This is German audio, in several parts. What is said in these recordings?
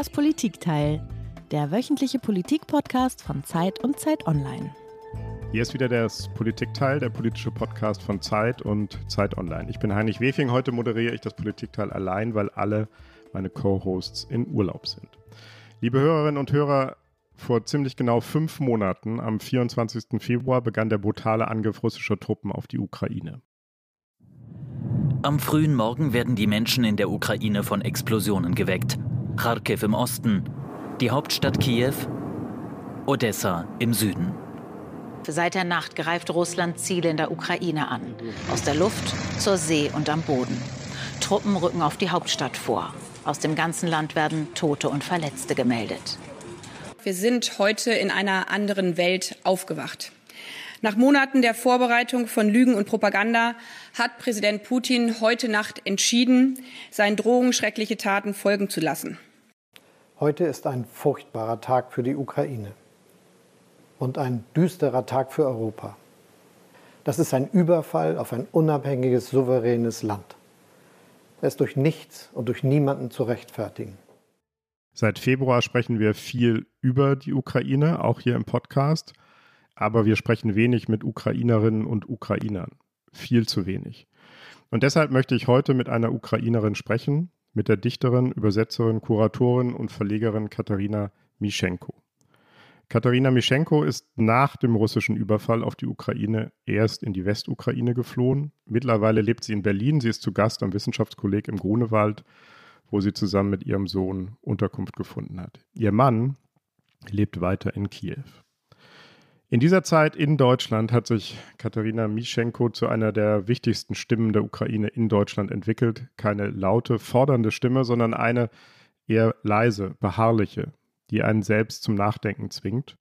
Das Politikteil, der wöchentliche Politikpodcast von Zeit und Zeit Online. Hier ist wieder das Politikteil, der politische Podcast von Zeit und Zeit Online. Ich bin Heinrich Wefing. Heute moderiere ich das Politikteil allein, weil alle meine Co-Hosts in Urlaub sind. Liebe Hörerinnen und Hörer, vor ziemlich genau fünf Monaten, am 24. Februar, begann der brutale Angriff russischer Truppen auf die Ukraine. Am frühen Morgen werden die Menschen in der Ukraine von Explosionen geweckt. Kharkiv im Osten, die Hauptstadt Kiew, Odessa im Süden. Seit der Nacht greift Russland Ziele in der Ukraine an. Aus der Luft, zur See und am Boden. Truppen rücken auf die Hauptstadt vor. Aus dem ganzen Land werden Tote und Verletzte gemeldet. Wir sind heute in einer anderen Welt aufgewacht. Nach Monaten der Vorbereitung von Lügen und Propaganda hat Präsident Putin heute Nacht entschieden, seinen Drohungen schreckliche Taten folgen zu lassen. Heute ist ein furchtbarer Tag für die Ukraine und ein düsterer Tag für Europa. Das ist ein Überfall auf ein unabhängiges, souveränes Land. Er ist durch nichts und durch niemanden zu rechtfertigen. Seit Februar sprechen wir viel über die Ukraine, auch hier im Podcast, aber wir sprechen wenig mit Ukrainerinnen und Ukrainern. Viel zu wenig. Und deshalb möchte ich heute mit einer Ukrainerin sprechen, mit der Dichterin, Übersetzerin, Kuratorin und Verlegerin Katharina Mischenko. Katharina Mischenko ist nach dem russischen Überfall auf die Ukraine erst in die Westukraine geflohen. Mittlerweile lebt sie in Berlin. Sie ist zu Gast am Wissenschaftskolleg im Grunewald, wo sie zusammen mit ihrem Sohn Unterkunft gefunden hat. Ihr Mann lebt weiter in Kiew. In dieser Zeit in Deutschland hat sich Katharina Mischenko zu einer der wichtigsten Stimmen der Ukraine in Deutschland entwickelt. Keine laute, fordernde Stimme, sondern eine eher leise, beharrliche, die einen selbst zum Nachdenken zwingt.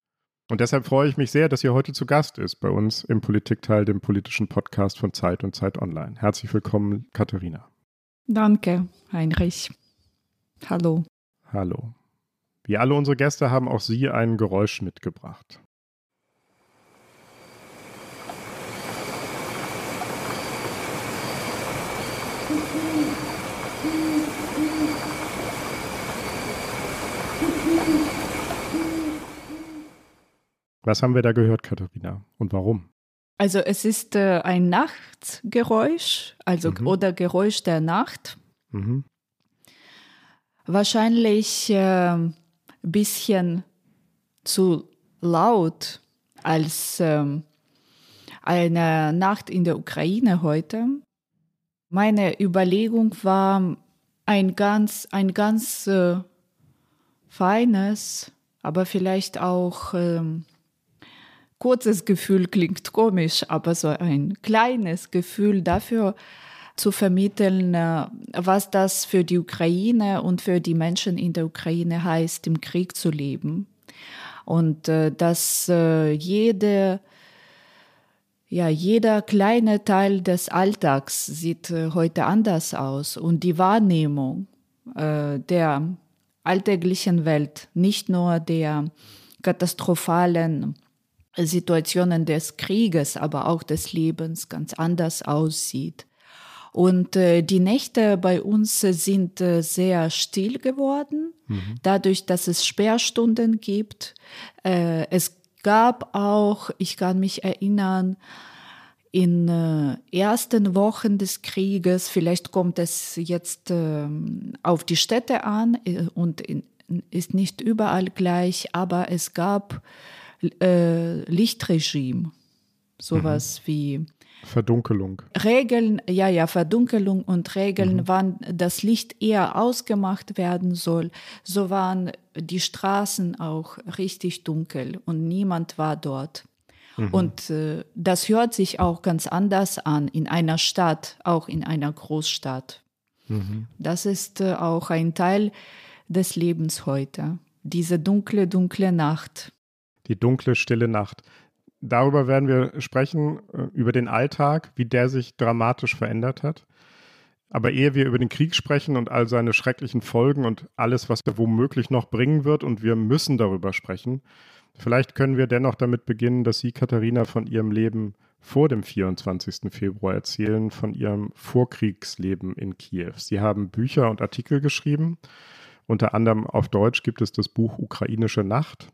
Und deshalb freue ich mich sehr, dass ihr heute zu Gast ist bei uns im Politikteil, dem politischen Podcast von Zeit und Zeit Online. Herzlich willkommen, Katharina. Danke, Heinrich. Hallo. Hallo. Wie alle unsere Gäste haben auch Sie ein Geräusch mitgebracht. Was haben wir da gehört, Katharina? Und warum? Also es ist äh, ein Nachtgeräusch, also mhm. oder Geräusch der Nacht. Mhm. Wahrscheinlich ein äh, bisschen zu laut als äh, eine Nacht in der Ukraine heute. Meine Überlegung war ein ganz, ein ganz äh, feines, aber vielleicht auch ähm, kurzes Gefühl klingt komisch, aber so ein kleines Gefühl dafür zu vermitteln, äh, was das für die Ukraine und für die Menschen in der Ukraine heißt, im Krieg zu leben. Und äh, dass äh, jede, ja, jeder kleine Teil des Alltags sieht heute anders aus und die Wahrnehmung der alltäglichen Welt, nicht nur der katastrophalen Situationen des Krieges, aber auch des Lebens ganz anders aussieht. Und äh, die Nächte bei uns sind äh, sehr still geworden, mhm. dadurch, dass es Sperrstunden gibt. Äh, es gab auch, ich kann mich erinnern, in äh, ersten Wochen des Krieges, vielleicht kommt es jetzt ähm, auf die Städte an äh, und in, ist nicht überall gleich, aber es gab äh, Lichtregime. Sowas mhm. wie Verdunkelung. Regeln, ja, ja, Verdunkelung und Regeln, mhm. wann das Licht eher ausgemacht werden soll. So waren die Straßen auch richtig dunkel und niemand war dort. Mhm. Und äh, das hört sich auch ganz anders an in einer Stadt, auch in einer Großstadt. Mhm. Das ist äh, auch ein Teil des Lebens heute. Diese dunkle, dunkle Nacht die dunkle, stille Nacht. Darüber werden wir sprechen, äh, über den Alltag, wie der sich dramatisch verändert hat. Aber ehe wir über den Krieg sprechen und all seine schrecklichen Folgen und alles, was er womöglich noch bringen wird, und wir müssen darüber sprechen, vielleicht können wir dennoch damit beginnen, dass Sie, Katharina, von Ihrem Leben vor dem 24. Februar erzählen, von Ihrem Vorkriegsleben in Kiew. Sie haben Bücher und Artikel geschrieben Unter anderem auf Deutsch gibt es das Buch Ukrainische Nacht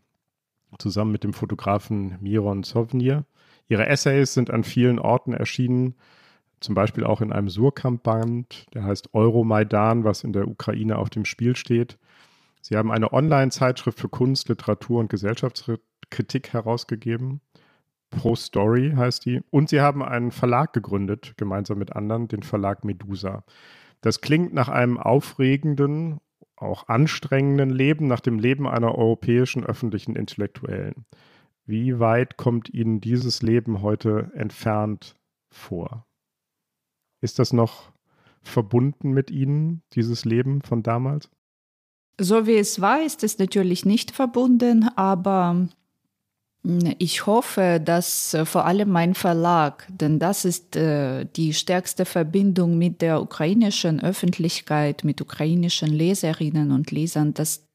zusammen mit dem Fotografen Miron Sovnir. Ihre Essays sind an vielen Orten erschienen, zum Beispiel auch in einem Surkamp-Band, der heißt Euromaidan, was in der Ukraine auf dem Spiel steht. Sie haben eine Online-Zeitschrift für Kunst, Literatur und Gesellschaftskritik herausgegeben. Pro Story heißt die. Und sie haben einen Verlag gegründet, gemeinsam mit anderen, den Verlag Medusa. Das klingt nach einem aufregenden, auch anstrengenden Leben, nach dem Leben einer europäischen öffentlichen Intellektuellen. Wie weit kommt Ihnen dieses Leben heute entfernt vor? Ist das noch verbunden mit Ihnen, dieses Leben von damals? So wie es war, ist es natürlich nicht verbunden, aber ich hoffe, dass äh, vor allem mein Verlag, denn das ist äh, die stärkste Verbindung mit der ukrainischen Öffentlichkeit, mit ukrainischen Leserinnen und Lesern, dass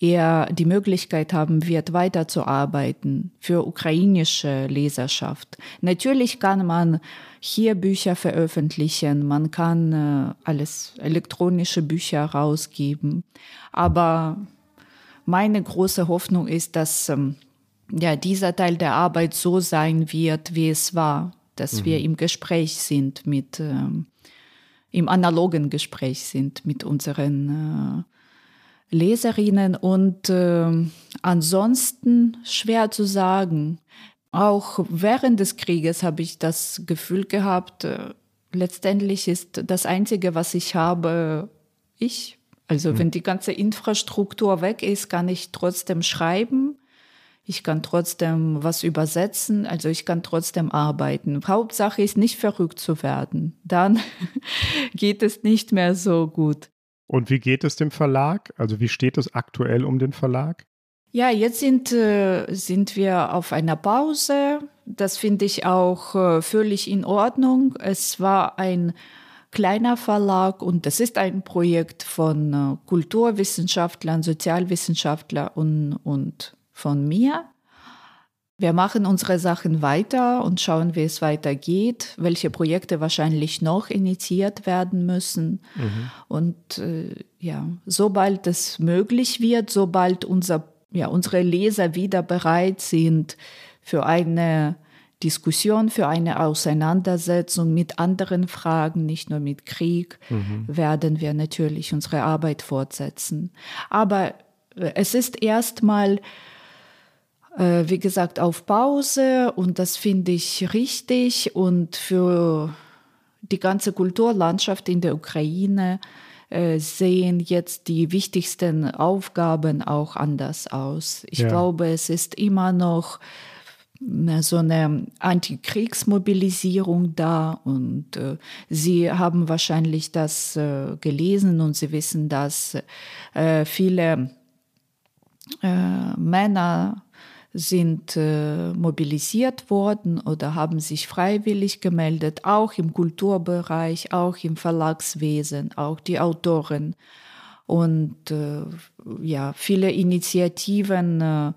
er die Möglichkeit haben wird, weiterzuarbeiten für ukrainische Leserschaft. Natürlich kann man hier Bücher veröffentlichen, man kann äh, alles elektronische Bücher rausgeben, aber meine große Hoffnung ist, dass ähm, ja, dieser Teil der Arbeit so sein wird, wie es war, dass mhm. wir im Gespräch sind mit, ähm, im analogen Gespräch sind mit unseren äh, Leserinnen und äh, ansonsten schwer zu sagen. Auch während des Krieges habe ich das Gefühl gehabt, äh, letztendlich ist das Einzige, was ich habe, ich. Also mhm. wenn die ganze Infrastruktur weg ist, kann ich trotzdem schreiben ich kann trotzdem was übersetzen, also ich kann trotzdem arbeiten. Hauptsache ist nicht verrückt zu werden. Dann geht es nicht mehr so gut. Und wie geht es dem Verlag? Also wie steht es aktuell um den Verlag? Ja, jetzt sind, äh, sind wir auf einer Pause. Das finde ich auch äh, völlig in Ordnung. Es war ein kleiner Verlag und das ist ein Projekt von äh, Kulturwissenschaftlern, Sozialwissenschaftlern und, und von mir. Wir machen unsere Sachen weiter und schauen, wie es weitergeht, welche Projekte wahrscheinlich noch initiiert werden müssen. Mhm. Und äh, ja, sobald es möglich wird, sobald unser, ja, unsere Leser wieder bereit sind für eine Diskussion, für eine Auseinandersetzung mit anderen Fragen, nicht nur mit Krieg, mhm. werden wir natürlich unsere Arbeit fortsetzen. Aber äh, es ist erstmal wie gesagt, auf Pause und das finde ich richtig und für die ganze Kulturlandschaft in der Ukraine äh, sehen jetzt die wichtigsten Aufgaben auch anders aus. Ich ja. glaube, es ist immer noch so eine Antikriegsmobilisierung da und äh, Sie haben wahrscheinlich das äh, gelesen und Sie wissen, dass äh, viele äh, Männer sind äh, mobilisiert worden oder haben sich freiwillig gemeldet, auch im Kulturbereich, auch im Verlagswesen, auch die Autoren. Und äh, ja, viele Initiativen äh,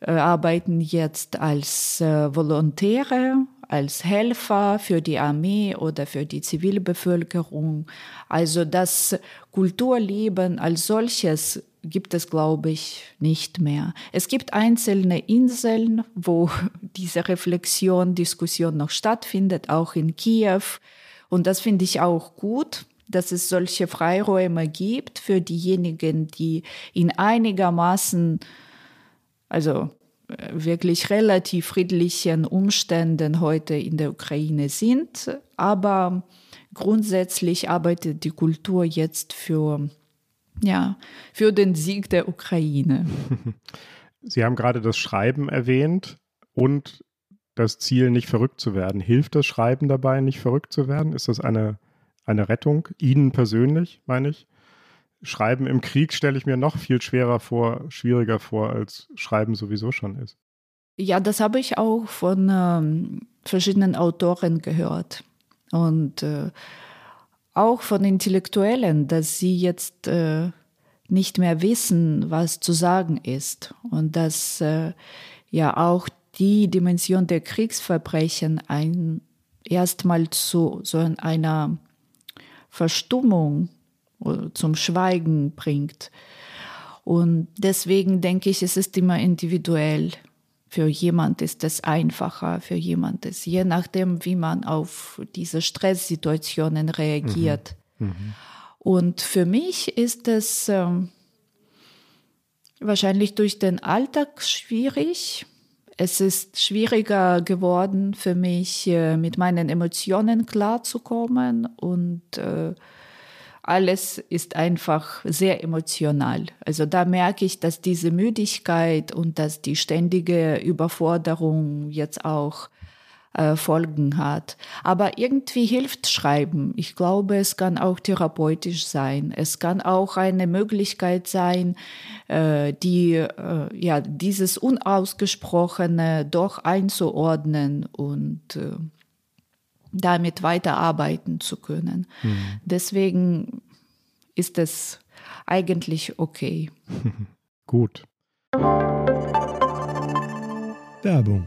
äh arbeiten jetzt als äh, Volontäre, als Helfer für die Armee oder für die Zivilbevölkerung. Also das Kulturleben als solches gibt es, glaube ich, nicht mehr. Es gibt einzelne Inseln, wo diese Reflexion, Diskussion noch stattfindet, auch in Kiew. Und das finde ich auch gut, dass es solche Freiräume gibt für diejenigen, die in einigermaßen, also äh, wirklich relativ friedlichen Umständen heute in der Ukraine sind. Aber grundsätzlich arbeitet die Kultur jetzt für ja, für den Sieg der Ukraine. Sie haben gerade das Schreiben erwähnt und das Ziel, nicht verrückt zu werden. Hilft das Schreiben dabei, nicht verrückt zu werden? Ist das eine, eine Rettung? Ihnen persönlich, meine ich? Schreiben im Krieg stelle ich mir noch viel schwerer vor, schwieriger vor, als Schreiben sowieso schon ist. Ja, das habe ich auch von ähm, verschiedenen Autoren gehört. Und äh, auch von Intellektuellen, dass sie jetzt äh, nicht mehr wissen, was zu sagen ist und dass äh, ja auch die Dimension der Kriegsverbrechen ein erstmal zu so einer Verstummung zum Schweigen bringt. Und deswegen denke ich, es ist immer individuell. Für jemand ist es einfacher, für jemand ist, je nachdem, wie man auf diese Stresssituationen reagiert. Mhm. Mhm. Und für mich ist es ähm, wahrscheinlich durch den Alltag schwierig. Es ist schwieriger geworden für mich, äh, mit meinen Emotionen klarzukommen und äh, alles ist einfach sehr emotional. Also da merke ich, dass diese Müdigkeit und dass die ständige Überforderung jetzt auch äh, Folgen hat. Aber irgendwie hilft Schreiben. Ich glaube, es kann auch therapeutisch sein. Es kann auch eine Möglichkeit sein, äh, die, äh, ja, dieses Unausgesprochene doch einzuordnen und äh, damit weiterarbeiten zu können. Mhm. Deswegen ist es eigentlich okay. Gut. Werbung.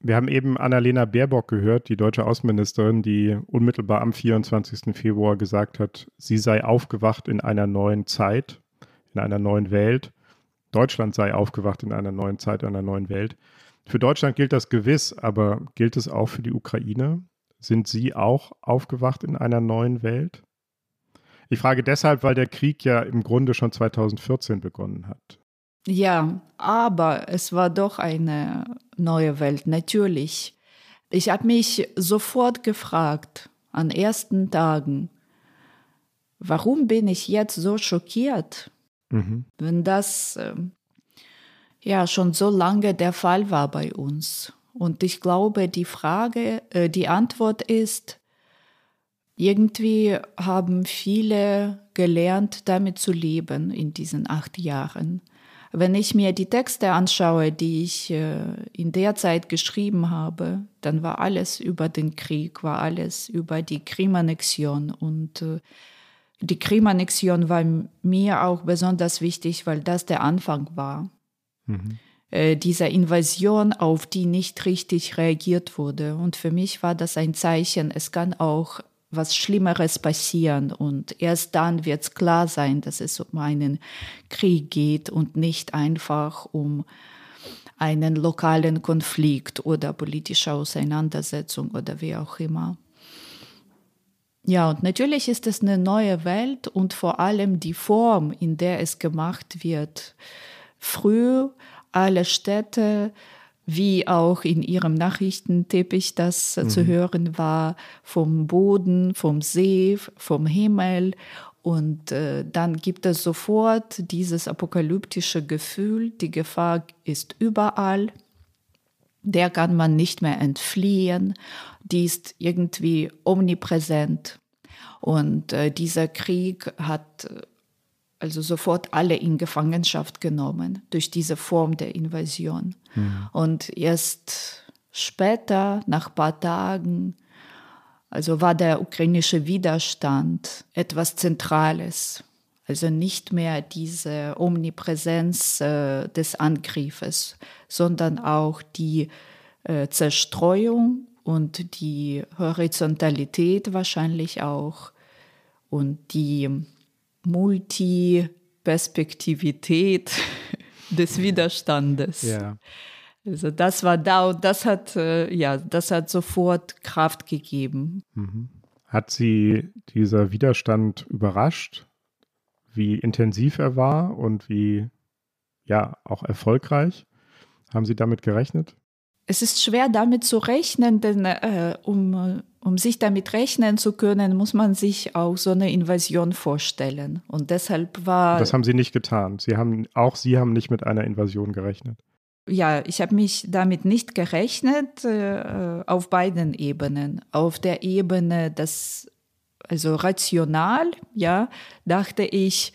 Wir haben eben Annalena Baerbock gehört, die deutsche Außenministerin, die unmittelbar am 24. Februar gesagt hat, sie sei aufgewacht in einer neuen Zeit, in einer neuen Welt. Deutschland sei aufgewacht in einer neuen Zeit, in einer neuen Welt. Für Deutschland gilt das gewiss, aber gilt es auch für die Ukraine? Sind Sie auch aufgewacht in einer neuen Welt? Ich frage deshalb, weil der Krieg ja im Grunde schon 2014 begonnen hat. Ja, aber es war doch eine neue Welt, natürlich. Ich habe mich sofort gefragt, an ersten Tagen, warum bin ich jetzt so schockiert, mhm. wenn das äh, ja schon so lange der Fall war bei uns. Und ich glaube, die Frage, äh, die Antwort ist, irgendwie haben viele gelernt, damit zu leben in diesen acht Jahren. Wenn ich mir die Texte anschaue, die ich äh, in der Zeit geschrieben habe, dann war alles über den Krieg, war alles über die Krimannexion. Und äh, die Krimannexion war mir auch besonders wichtig, weil das der Anfang war. Mhm. Äh, dieser Invasion, auf die nicht richtig reagiert wurde. Und für mich war das ein Zeichen, es kann auch was Schlimmeres passieren und erst dann wird es klar sein, dass es um einen Krieg geht und nicht einfach um einen lokalen Konflikt oder politische Auseinandersetzung oder wie auch immer. Ja, und natürlich ist es eine neue Welt und vor allem die Form, in der es gemacht wird. Früh alle Städte wie auch in ihrem Nachrichtenteppich das mhm. zu hören war, vom Boden, vom See, vom Himmel. Und äh, dann gibt es sofort dieses apokalyptische Gefühl, die Gefahr ist überall, der kann man nicht mehr entfliehen, die ist irgendwie omnipräsent. Und äh, dieser Krieg hat also sofort alle in Gefangenschaft genommen durch diese Form der Invasion. Mhm. Und erst später, nach ein paar Tagen, also war der ukrainische Widerstand etwas Zentrales. Also nicht mehr diese Omnipräsenz äh, des Angriffes, sondern auch die äh, Zerstreuung und die Horizontalität wahrscheinlich auch und die Multiperspektivität des Widerstandes. Ja. Also das war da und das hat, äh, ja, das hat sofort Kraft gegeben. Mhm. Hat Sie dieser Widerstand überrascht, wie intensiv er war und wie, ja, auch erfolgreich? Haben Sie damit gerechnet? Es ist schwer damit zu rechnen, denn äh, um um sich damit rechnen zu können, muss man sich auch so eine Invasion vorstellen. Und deshalb war. Das haben Sie nicht getan. Sie haben, auch Sie haben nicht mit einer Invasion gerechnet. ja, ich habe mich damit nicht gerechnet äh, auf beiden Ebenen. Auf der Ebene, das also rational, ja, dachte ich,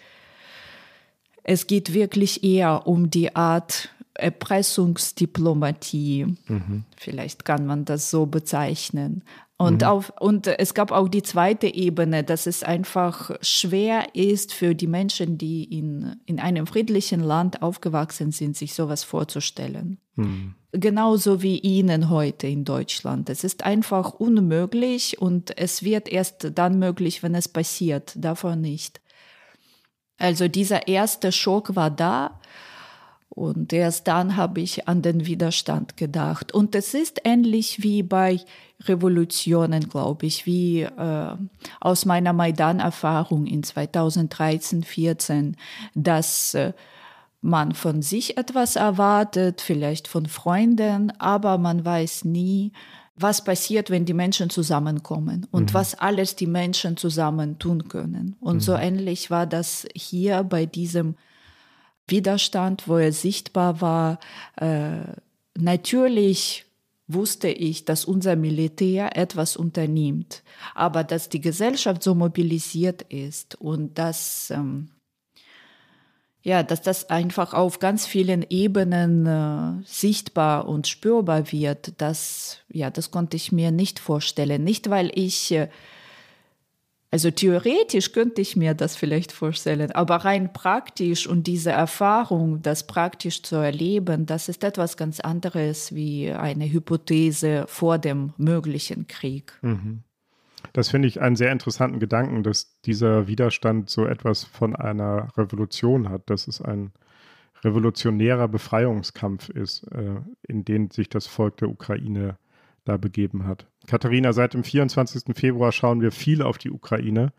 es geht wirklich eher um die Art Erpressungsdiplomatie. Mhm. Vielleicht kann man das so bezeichnen. Und, mhm. auf, und es gab auch die zweite Ebene, dass es einfach schwer ist für die Menschen, die in, in einem friedlichen Land aufgewachsen sind, sich sowas vorzustellen. Mhm. Genauso wie Ihnen heute in Deutschland. Es ist einfach unmöglich und es wird erst dann möglich, wenn es passiert, davor nicht. Also dieser erste Schock war da und erst dann habe ich an den Widerstand gedacht. Und es ist ähnlich wie bei Revolutionen, glaube ich, wie äh, aus meiner Maidan-Erfahrung in 2013, 14, dass äh, man von sich etwas erwartet, vielleicht von Freunden, aber man weiß nie, was passiert, wenn die Menschen zusammenkommen und mhm. was alles die Menschen zusammen tun können. Und mhm. so ähnlich war das hier bei diesem Widerstand, wo er sichtbar war. Äh, natürlich wusste ich, dass unser Militär etwas unternimmt, aber dass die Gesellschaft so mobilisiert ist und dass ähm, ja, dass das einfach auf ganz vielen Ebenen äh, sichtbar und spürbar wird, das ja, das konnte ich mir nicht vorstellen, nicht weil ich äh, also theoretisch könnte ich mir das vielleicht vorstellen, aber rein praktisch und diese Erfahrung, das praktisch zu erleben, das ist etwas ganz anderes wie eine Hypothese vor dem möglichen Krieg. Mhm. Das finde ich einen sehr interessanten Gedanken, dass dieser Widerstand so etwas von einer Revolution hat, dass es ein revolutionärer Befreiungskampf ist, äh, in den sich das Volk der Ukraine da begeben hat. Katharina, seit dem 24. Februar schauen wir viel auf die Ukraine.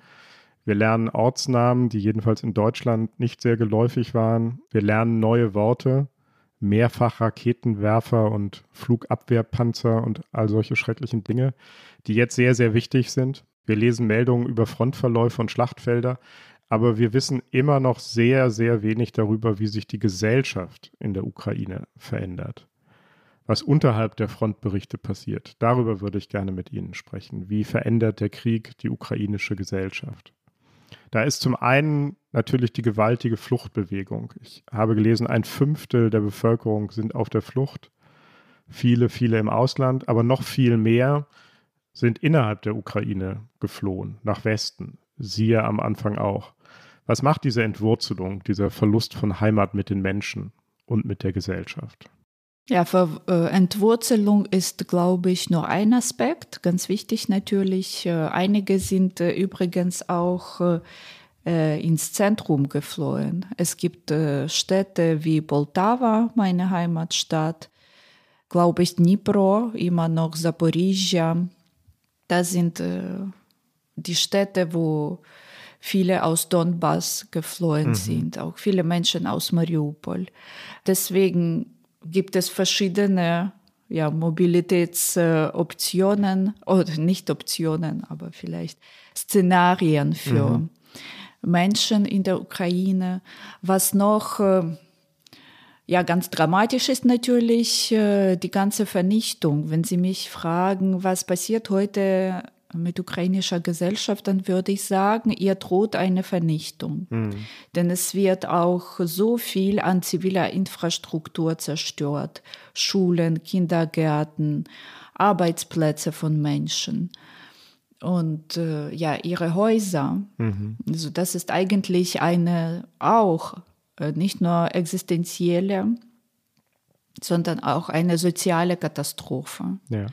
Wir lernen Ortsnamen, die jedenfalls in Deutschland nicht sehr geläufig waren. Wir lernen neue Worte, mehrfach Raketenwerfer und Flugabwehrpanzer und all solche schrecklichen Dinge, die jetzt sehr, sehr wichtig sind. Wir lesen Meldungen über Frontverläufe und Schlachtfelder, aber wir wissen immer noch sehr, sehr wenig darüber, wie sich die Gesellschaft in der Ukraine verändert was unterhalb der Frontberichte passiert. Darüber würde ich gerne mit Ihnen sprechen. Wie verändert der Krieg die ukrainische Gesellschaft? Da ist zum einen natürlich die gewaltige Fluchtbewegung. Ich habe gelesen, ein Fünftel der Bevölkerung sind auf der Flucht. Viele, viele im Ausland, aber noch viel mehr sind innerhalb der Ukraine geflohen, nach Westen. Siehe am Anfang auch. Was macht diese Entwurzelung, dieser Verlust von Heimat mit den Menschen und mit der Gesellschaft? Ja, für äh, Entwurzelung ist, glaube ich, nur ein Aspekt, ganz wichtig natürlich. Äh, einige sind äh, übrigens auch ins Zentrum geflohen. Es gibt Städte wie Poltava, meine Heimatstadt, glaube ich, Dnipro, immer noch Zaporizhia. Das sind die Städte, wo viele aus Donbass geflohen mhm. sind, auch viele Menschen aus Mariupol. Deswegen gibt es verschiedene ja, Mobilitätsoptionen oder nicht Optionen, aber vielleicht Szenarien für mhm. Menschen in der Ukraine. Was noch äh, ja ganz dramatisch ist natürlich äh, die ganze Vernichtung. Wenn Sie mich fragen, was passiert heute mit ukrainischer Gesellschaft, dann würde ich sagen, ihr droht eine Vernichtung. Mhm. Denn es wird auch so viel an ziviler Infrastruktur zerstört. Schulen, Kindergärten, Arbeitsplätze von Menschen. Und äh, ja, ihre Häuser. Mhm. Also das ist eigentlich eine auch äh, nicht nur existenzielle, sondern auch eine soziale Katastrophe. Ja.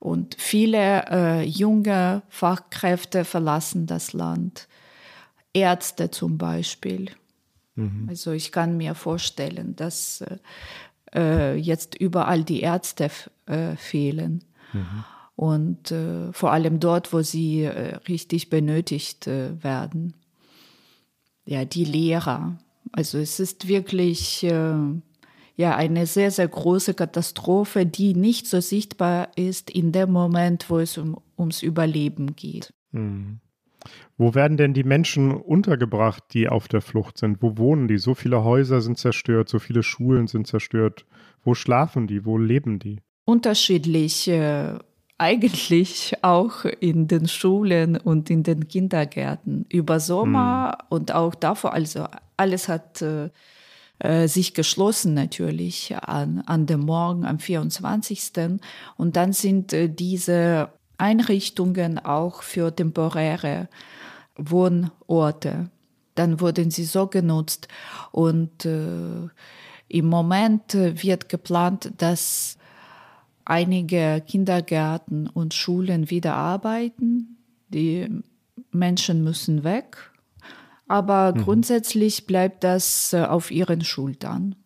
Und viele äh, junge Fachkräfte verlassen das Land. Ärzte zum Beispiel. Mhm. Also ich kann mir vorstellen, dass äh, jetzt überall die Ärzte äh, fehlen. Mhm. Und äh, vor allem dort, wo sie äh, richtig benötigt äh, werden. Ja, die Lehrer. Also es ist wirklich ja eine sehr, sehr große Katastrophe, die nicht so sichtbar ist in dem Moment, wo es um, ums Überleben geht. Mhm. Wo werden denn die Menschen untergebracht, die auf der Flucht sind? Wo wohnen die? So viele Häuser sind zerstört, so viele Schulen sind zerstört. Wo schlafen die? Wo leben die? Unterschiedlich. Äh, eigentlich auch in den Schulen und in den Kindergärten. Über Sommer hm. und auch davor, also alles hat äh, äh, sich geschlossen natürlich an, an dem Morgen, am 24. Und dann sind äh, diese Einrichtungen auch für temporäre Wohnorte. Dann wurden sie so genutzt und äh, im Moment wird geplant, dass einige Kindergärten und Schulen wieder arbeiten. Die Menschen müssen weg aber mhm. grundsätzlich bleibt das äh, auf ihren Schultern,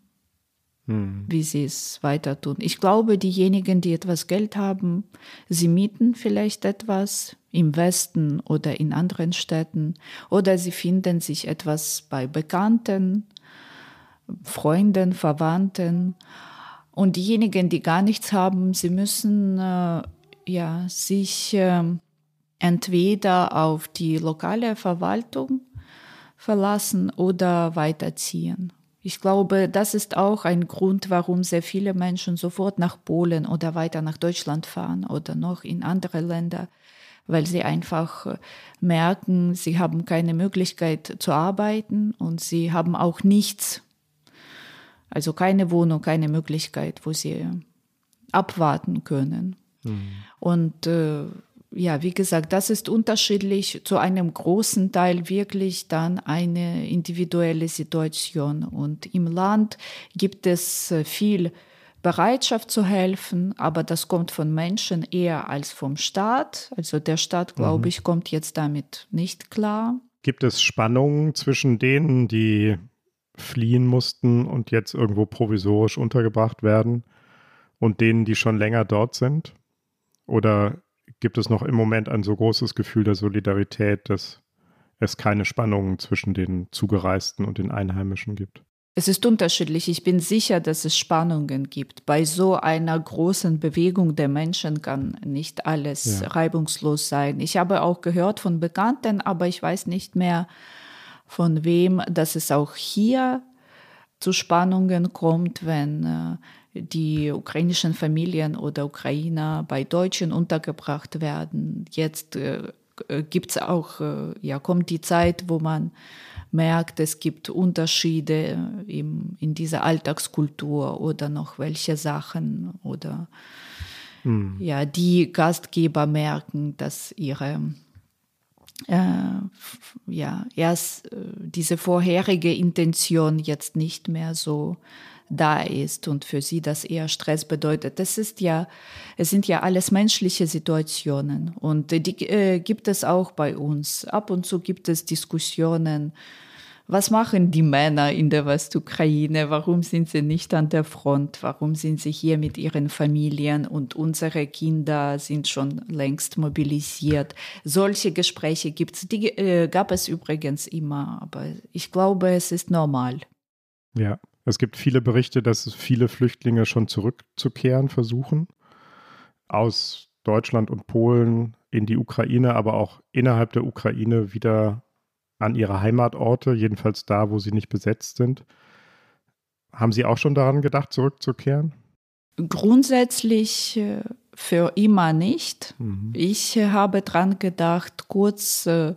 mhm. wie sie es weiter tun. Ich glaube, diejenigen, die etwas Geld haben, sie mieten vielleicht etwas im Westen oder in anderen Städten oder sie finden sich etwas bei Bekannten, Freunden, Verwandten. Und diejenigen, die gar nichts haben, sie müssen äh, ja, sich äh, entweder auf die lokale Verwaltung verlassen oder weiterziehen. Ich glaube, das ist auch ein Grund, warum sehr viele Menschen sofort nach Polen oder weiter nach Deutschland fahren oder noch in andere Länder, weil sie einfach äh, merken, sie haben keine Möglichkeit zu arbeiten und sie haben auch nichts, also keine Wohnung, keine Möglichkeit, wo sie abwarten können. Mhm. Und äh, ja, wie gesagt, das ist unterschiedlich, zu einem großen Teil wirklich dann eine individuelle Situation. Und im Land gibt es äh, viel Bereitschaft zu helfen, aber das kommt von Menschen eher als vom Staat. Also der Staat, glaube mhm. ich, kommt jetzt damit nicht klar. Gibt es Spannungen zwischen denen, die fliehen mussten und jetzt irgendwo provisorisch untergebracht werden und denen, die schon länger dort sind? Oder gibt es noch im Moment ein so großes Gefühl der Solidarität, dass es keine Spannungen zwischen den Zugereisten und den Einheimischen gibt? Es ist unterschiedlich. Ich bin sicher, dass es Spannungen gibt. Bei so einer großen Bewegung der Menschen kann nicht alles ja. reibungslos sein. Ich habe auch gehört von Bekannten, aber ich weiß nicht mehr von wem, dass es auch hier zu Spannungen kommt, wenn äh, die ukrainischen Familien oder Ukrainer bei Deutschen untergebracht werden. Jetzt äh, gibt es auch, äh, ja, kommt die Zeit, wo man merkt, es gibt Unterschiede im, in dieser Alltagskultur oder noch welche Sachen oder hm. ja, die Gastgeber merken, dass ihre äh, ja, erst äh, diese vorherige Intention jetzt nicht mehr so da ist und für sie das eher Stress bedeutet. Das ist ja, es sind ja alles menschliche Situationen und die äh, gibt es auch bei uns. Ab und zu gibt es Diskussionen. Was machen die Männer in der Westukraine? Warum sind sie nicht an der Front? Warum sind sie hier mit ihren Familien und unsere Kinder sind schon längst mobilisiert? Solche Gespräche gibt's. Die äh, gab es übrigens immer, aber ich glaube, es ist normal. Ja, es gibt viele Berichte, dass viele Flüchtlinge schon zurückzukehren versuchen aus Deutschland und Polen in die Ukraine, aber auch innerhalb der Ukraine wieder an ihre Heimatorte, jedenfalls da, wo sie nicht besetzt sind. Haben Sie auch schon daran gedacht, zurückzukehren? Grundsätzlich äh, für immer nicht. Mhm. Ich habe daran gedacht, kurz äh,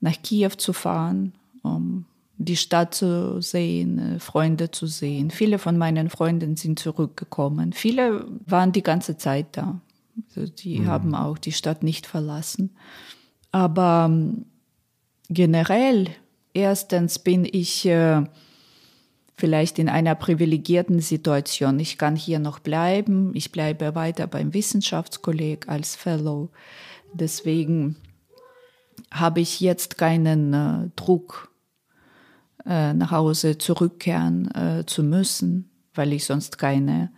nach Kiew zu fahren, um die Stadt zu sehen, äh, Freunde zu sehen. Viele von meinen Freunden sind zurückgekommen. Viele waren die ganze Zeit da. Also die mhm. haben auch die Stadt nicht verlassen. Aber ähm, generell, erstens bin ich äh, vielleicht in einer privilegierten Situation. Ich kann hier noch bleiben. Ich bleibe weiter beim Wissenschaftskolleg als Fellow. Deswegen habe ich jetzt keinen äh, Druck äh, nach Hause zurückkehren äh, zu müssen, weil ich sonst keine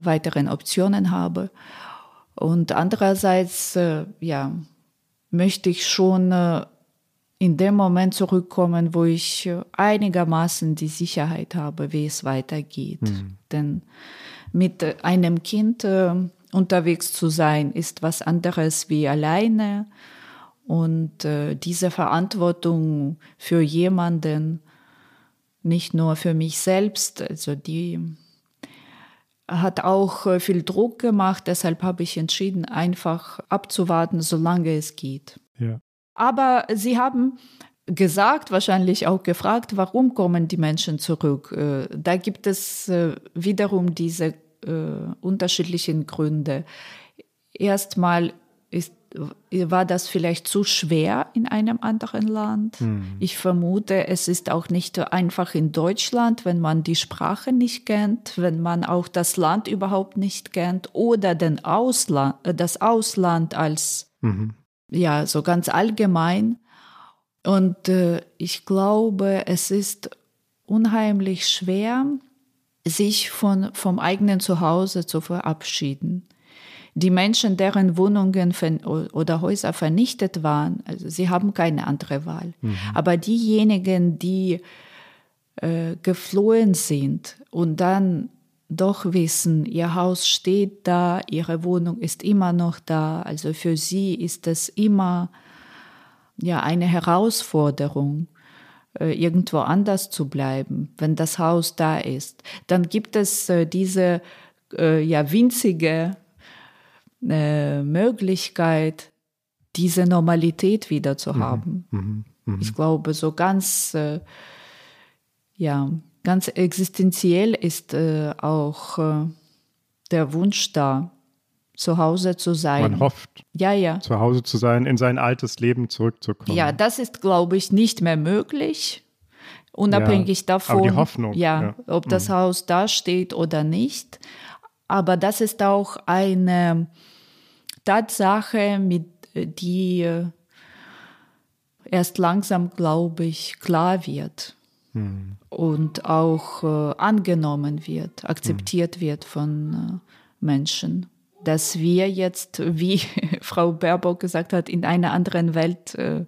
weiteren Optionen habe. Und andererseits, äh, ja, möchte ich schon äh, in dem Moment zurückkommen, wo ich einigermaßen die Sicherheit habe, wie es weitergeht. Mhm. Denn mit einem Kind äh, unterwegs zu sein, ist was anderes wie alleine Und äh, diese Verantwortung für jemanden, nicht nur für mich selbst, also die hat auch äh, viel Druck gemacht. Deshalb habe ich entschieden, einfach abzuwarten, solange es geht. Ja. Aber sie haben gesagt, wahrscheinlich auch gefragt, warum kommen die Menschen zurück. Äh, da gibt es äh, wiederum diese unterschiedlichen Gründe. Erstmal ist war das vielleicht zu schwer in einem anderen Land? Mhm. Ich vermute, es ist auch nicht einfach in Deutschland, wenn man die Sprache nicht kennt, wenn man auch das Land überhaupt nicht kennt oder den Ausland, äh, das Ausland als, mhm. ja, so ganz allgemein. Und äh, ich glaube, es ist unheimlich schwer, sich von, vom eigenen Zuhause zu verabschieden die Menschen, deren Wohnungen oder Häuser vernichtet waren, also sie haben keine andere Wahl. Mhm. Aber diejenigen, die äh, geflohen sind und dann doch wissen, ihr Haus steht da, ihre Wohnung ist immer noch da, also für sie ist es immer ja eine Herausforderung äh, irgendwo anders zu bleiben, wenn das Haus da ist. Dann gibt es äh, diese äh, ja winzige eine Möglichkeit, diese Normalität wieder zu mhm. haben. Mhm. Mhm. Ich glaube, so ganz, äh, ja, ganz existenziell ist äh, auch äh, der Wunsch da, zu Hause zu sein. Man hofft, ja, ja. zu Hause zu sein, in sein altes Leben zurückzukommen. Ja, das ist, glaube ich, nicht mehr möglich. Unabhängig ja, davon, ja, ja. ob das mhm. Haus da steht oder nicht. Aber das ist auch eine Tatsache, mit, die äh, erst langsam, glaube ich, klar wird mhm. und auch äh, angenommen wird, akzeptiert mhm. wird von äh, Menschen. Dass wir jetzt, wie Frau Baerbock gesagt hat, in einer anderen Welt äh,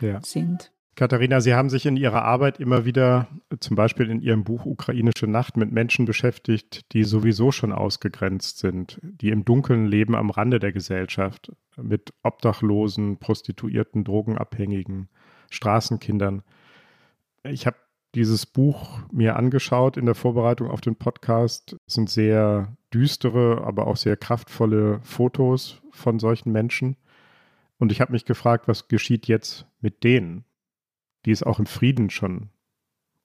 ja. sind. Katharina, Sie haben sich in Ihrer Arbeit immer wieder, zum Beispiel in Ihrem Buch Ukrainische Nacht, mit Menschen beschäftigt, die sowieso schon ausgegrenzt sind, die im Dunkeln leben am Rande der Gesellschaft, mit Obdachlosen, Prostituierten, Drogenabhängigen, Straßenkindern. Ich habe dieses Buch mir angeschaut in der Vorbereitung auf den Podcast. Es sind sehr düstere, aber auch sehr kraftvolle Fotos von solchen Menschen. Und ich habe mich gefragt, was geschieht jetzt mit denen? Die es auch im Frieden schon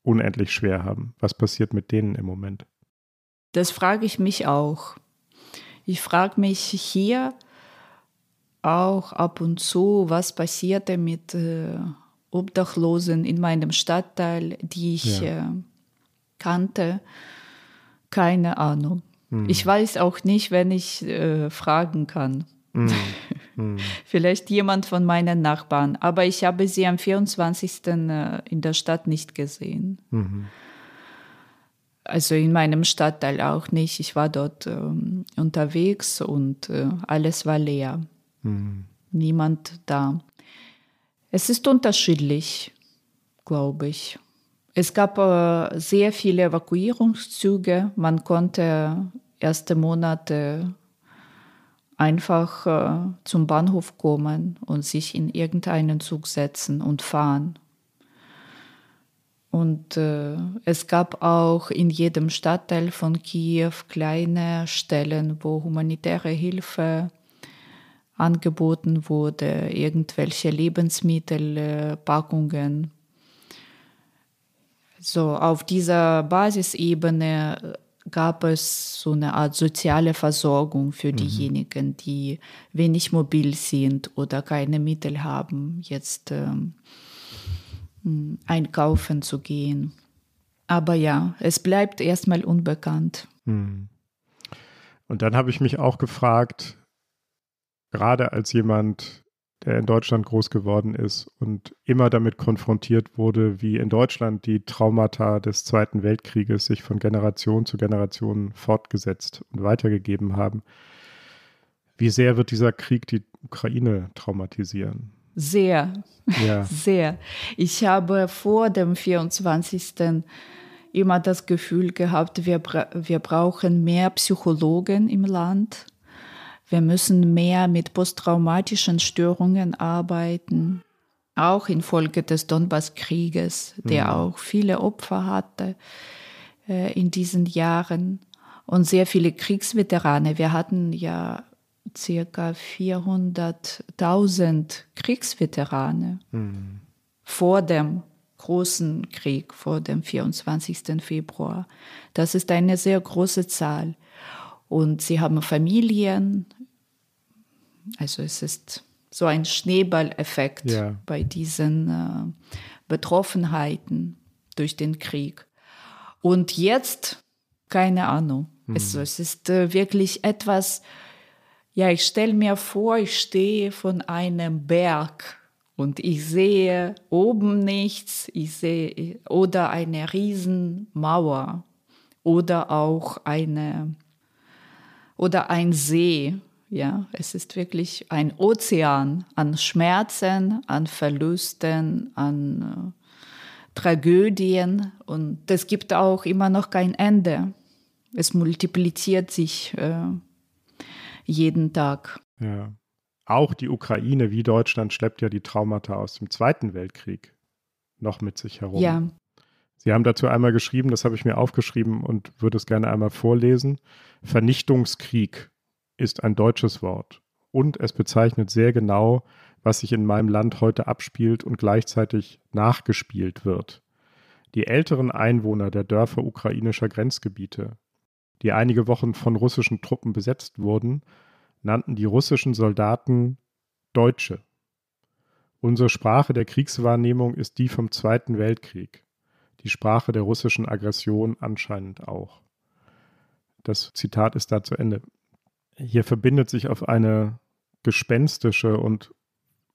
unendlich schwer haben. Was passiert mit denen im Moment? Das frage ich mich auch. Ich frage mich hier auch ab und zu, was passierte mit äh, Obdachlosen in meinem Stadtteil, die ich ja. äh, kannte. Keine Ahnung. Hm. Ich weiß auch nicht, wenn ich äh, fragen kann. Hm. Hm. Vielleicht jemand von meinen Nachbarn. Aber ich habe sie am 24. Äh, in der Stadt nicht gesehen. Mhm. Also in meinem Stadtteil auch nicht. Ich war dort ähm, unterwegs und äh, alles war leer. Mhm. Niemand da. Es ist unterschiedlich, glaube ich. Es gab äh, sehr viele Evakuierungszüge. Man konnte erste Monate einfach äh, zum Bahnhof kommen und sich in irgendeinen Zug setzen und fahren. Und äh, es gab auch in jedem Stadtteil von Kiew kleine Stellen, wo humanitäre Hilfe angeboten wurde, irgendwelche Lebensmittelpackungen. So auf dieser Basisebene gab es so eine Art soziale Versorgung für mhm. diejenigen, die wenig mobil sind oder keine Mittel haben, jetzt ähm, hm, einkaufen zu gehen. Aber ja, es bleibt erstmal unbekannt. Mhm. Und dann habe ich mich auch gefragt, gerade als jemand, der in Deutschland groß geworden ist und immer damit konfrontiert wurde, wie in Deutschland die Traumata des Zweiten Weltkrieges sich von Generation zu Generation fortgesetzt und weitergegeben haben. Wie sehr wird dieser Krieg die Ukraine traumatisieren? Sehr, ja. sehr. Ich habe vor dem 24. immer das Gefühl gehabt, wir, wir brauchen mehr Psychologen im Land Wir müssen mehr mit posttraumatischen Störungen arbeiten, auch infolge des Donbass-Krieges, der mhm. auch viele Opfer hatte äh, in diesen Jahren und sehr viele Kriegsveterane. Wir hatten ja circa 400.000 Kriegsveterane mhm. vor dem großen Krieg, vor dem 24. Februar. Das ist eine sehr große Zahl. Und sie haben Familien. Also es ist so ein Schneeballeffekt ja. bei diesen äh, Betroffenheiten durch den Krieg. Und jetzt, keine Ahnung. Mhm. Also es ist äh, wirklich etwas, ja, ich stelle mir vor, ich stehe von einem Berg und ich sehe oben nichts, ich sehe oder eine Riesenmauer oder auch eine oder ein See. Ja, es ist wirklich ein Ozean an Schmerzen, an Verlusten, an äh, Tragödien und es gibt auch immer noch kein Ende. Es multipliziert sich äh, jeden Tag. Ja. Auch die Ukraine wie Deutschland schleppt ja die Traumata aus dem Zweiten Weltkrieg noch mit sich herum. Ja. Sie haben dazu einmal geschrieben, das habe ich mir aufgeschrieben und würde es gerne einmal vorlesen. Vernichtungskrieg ist ein deutsches Wort und es bezeichnet sehr genau, was sich in meinem Land heute abspielt und gleichzeitig nachgespielt wird. Die älteren Einwohner der Dörfer ukrainischer Grenzgebiete, die einige Wochen von russischen Truppen besetzt wurden, nannten die russischen Soldaten Deutsche. Unsere Sprache der Kriegswahrnehmung ist die vom Zweiten Weltkrieg die Sprache der russischen Aggression anscheinend auch. Das Zitat ist da zu Ende. Hier verbindet sich auf eine gespenstische und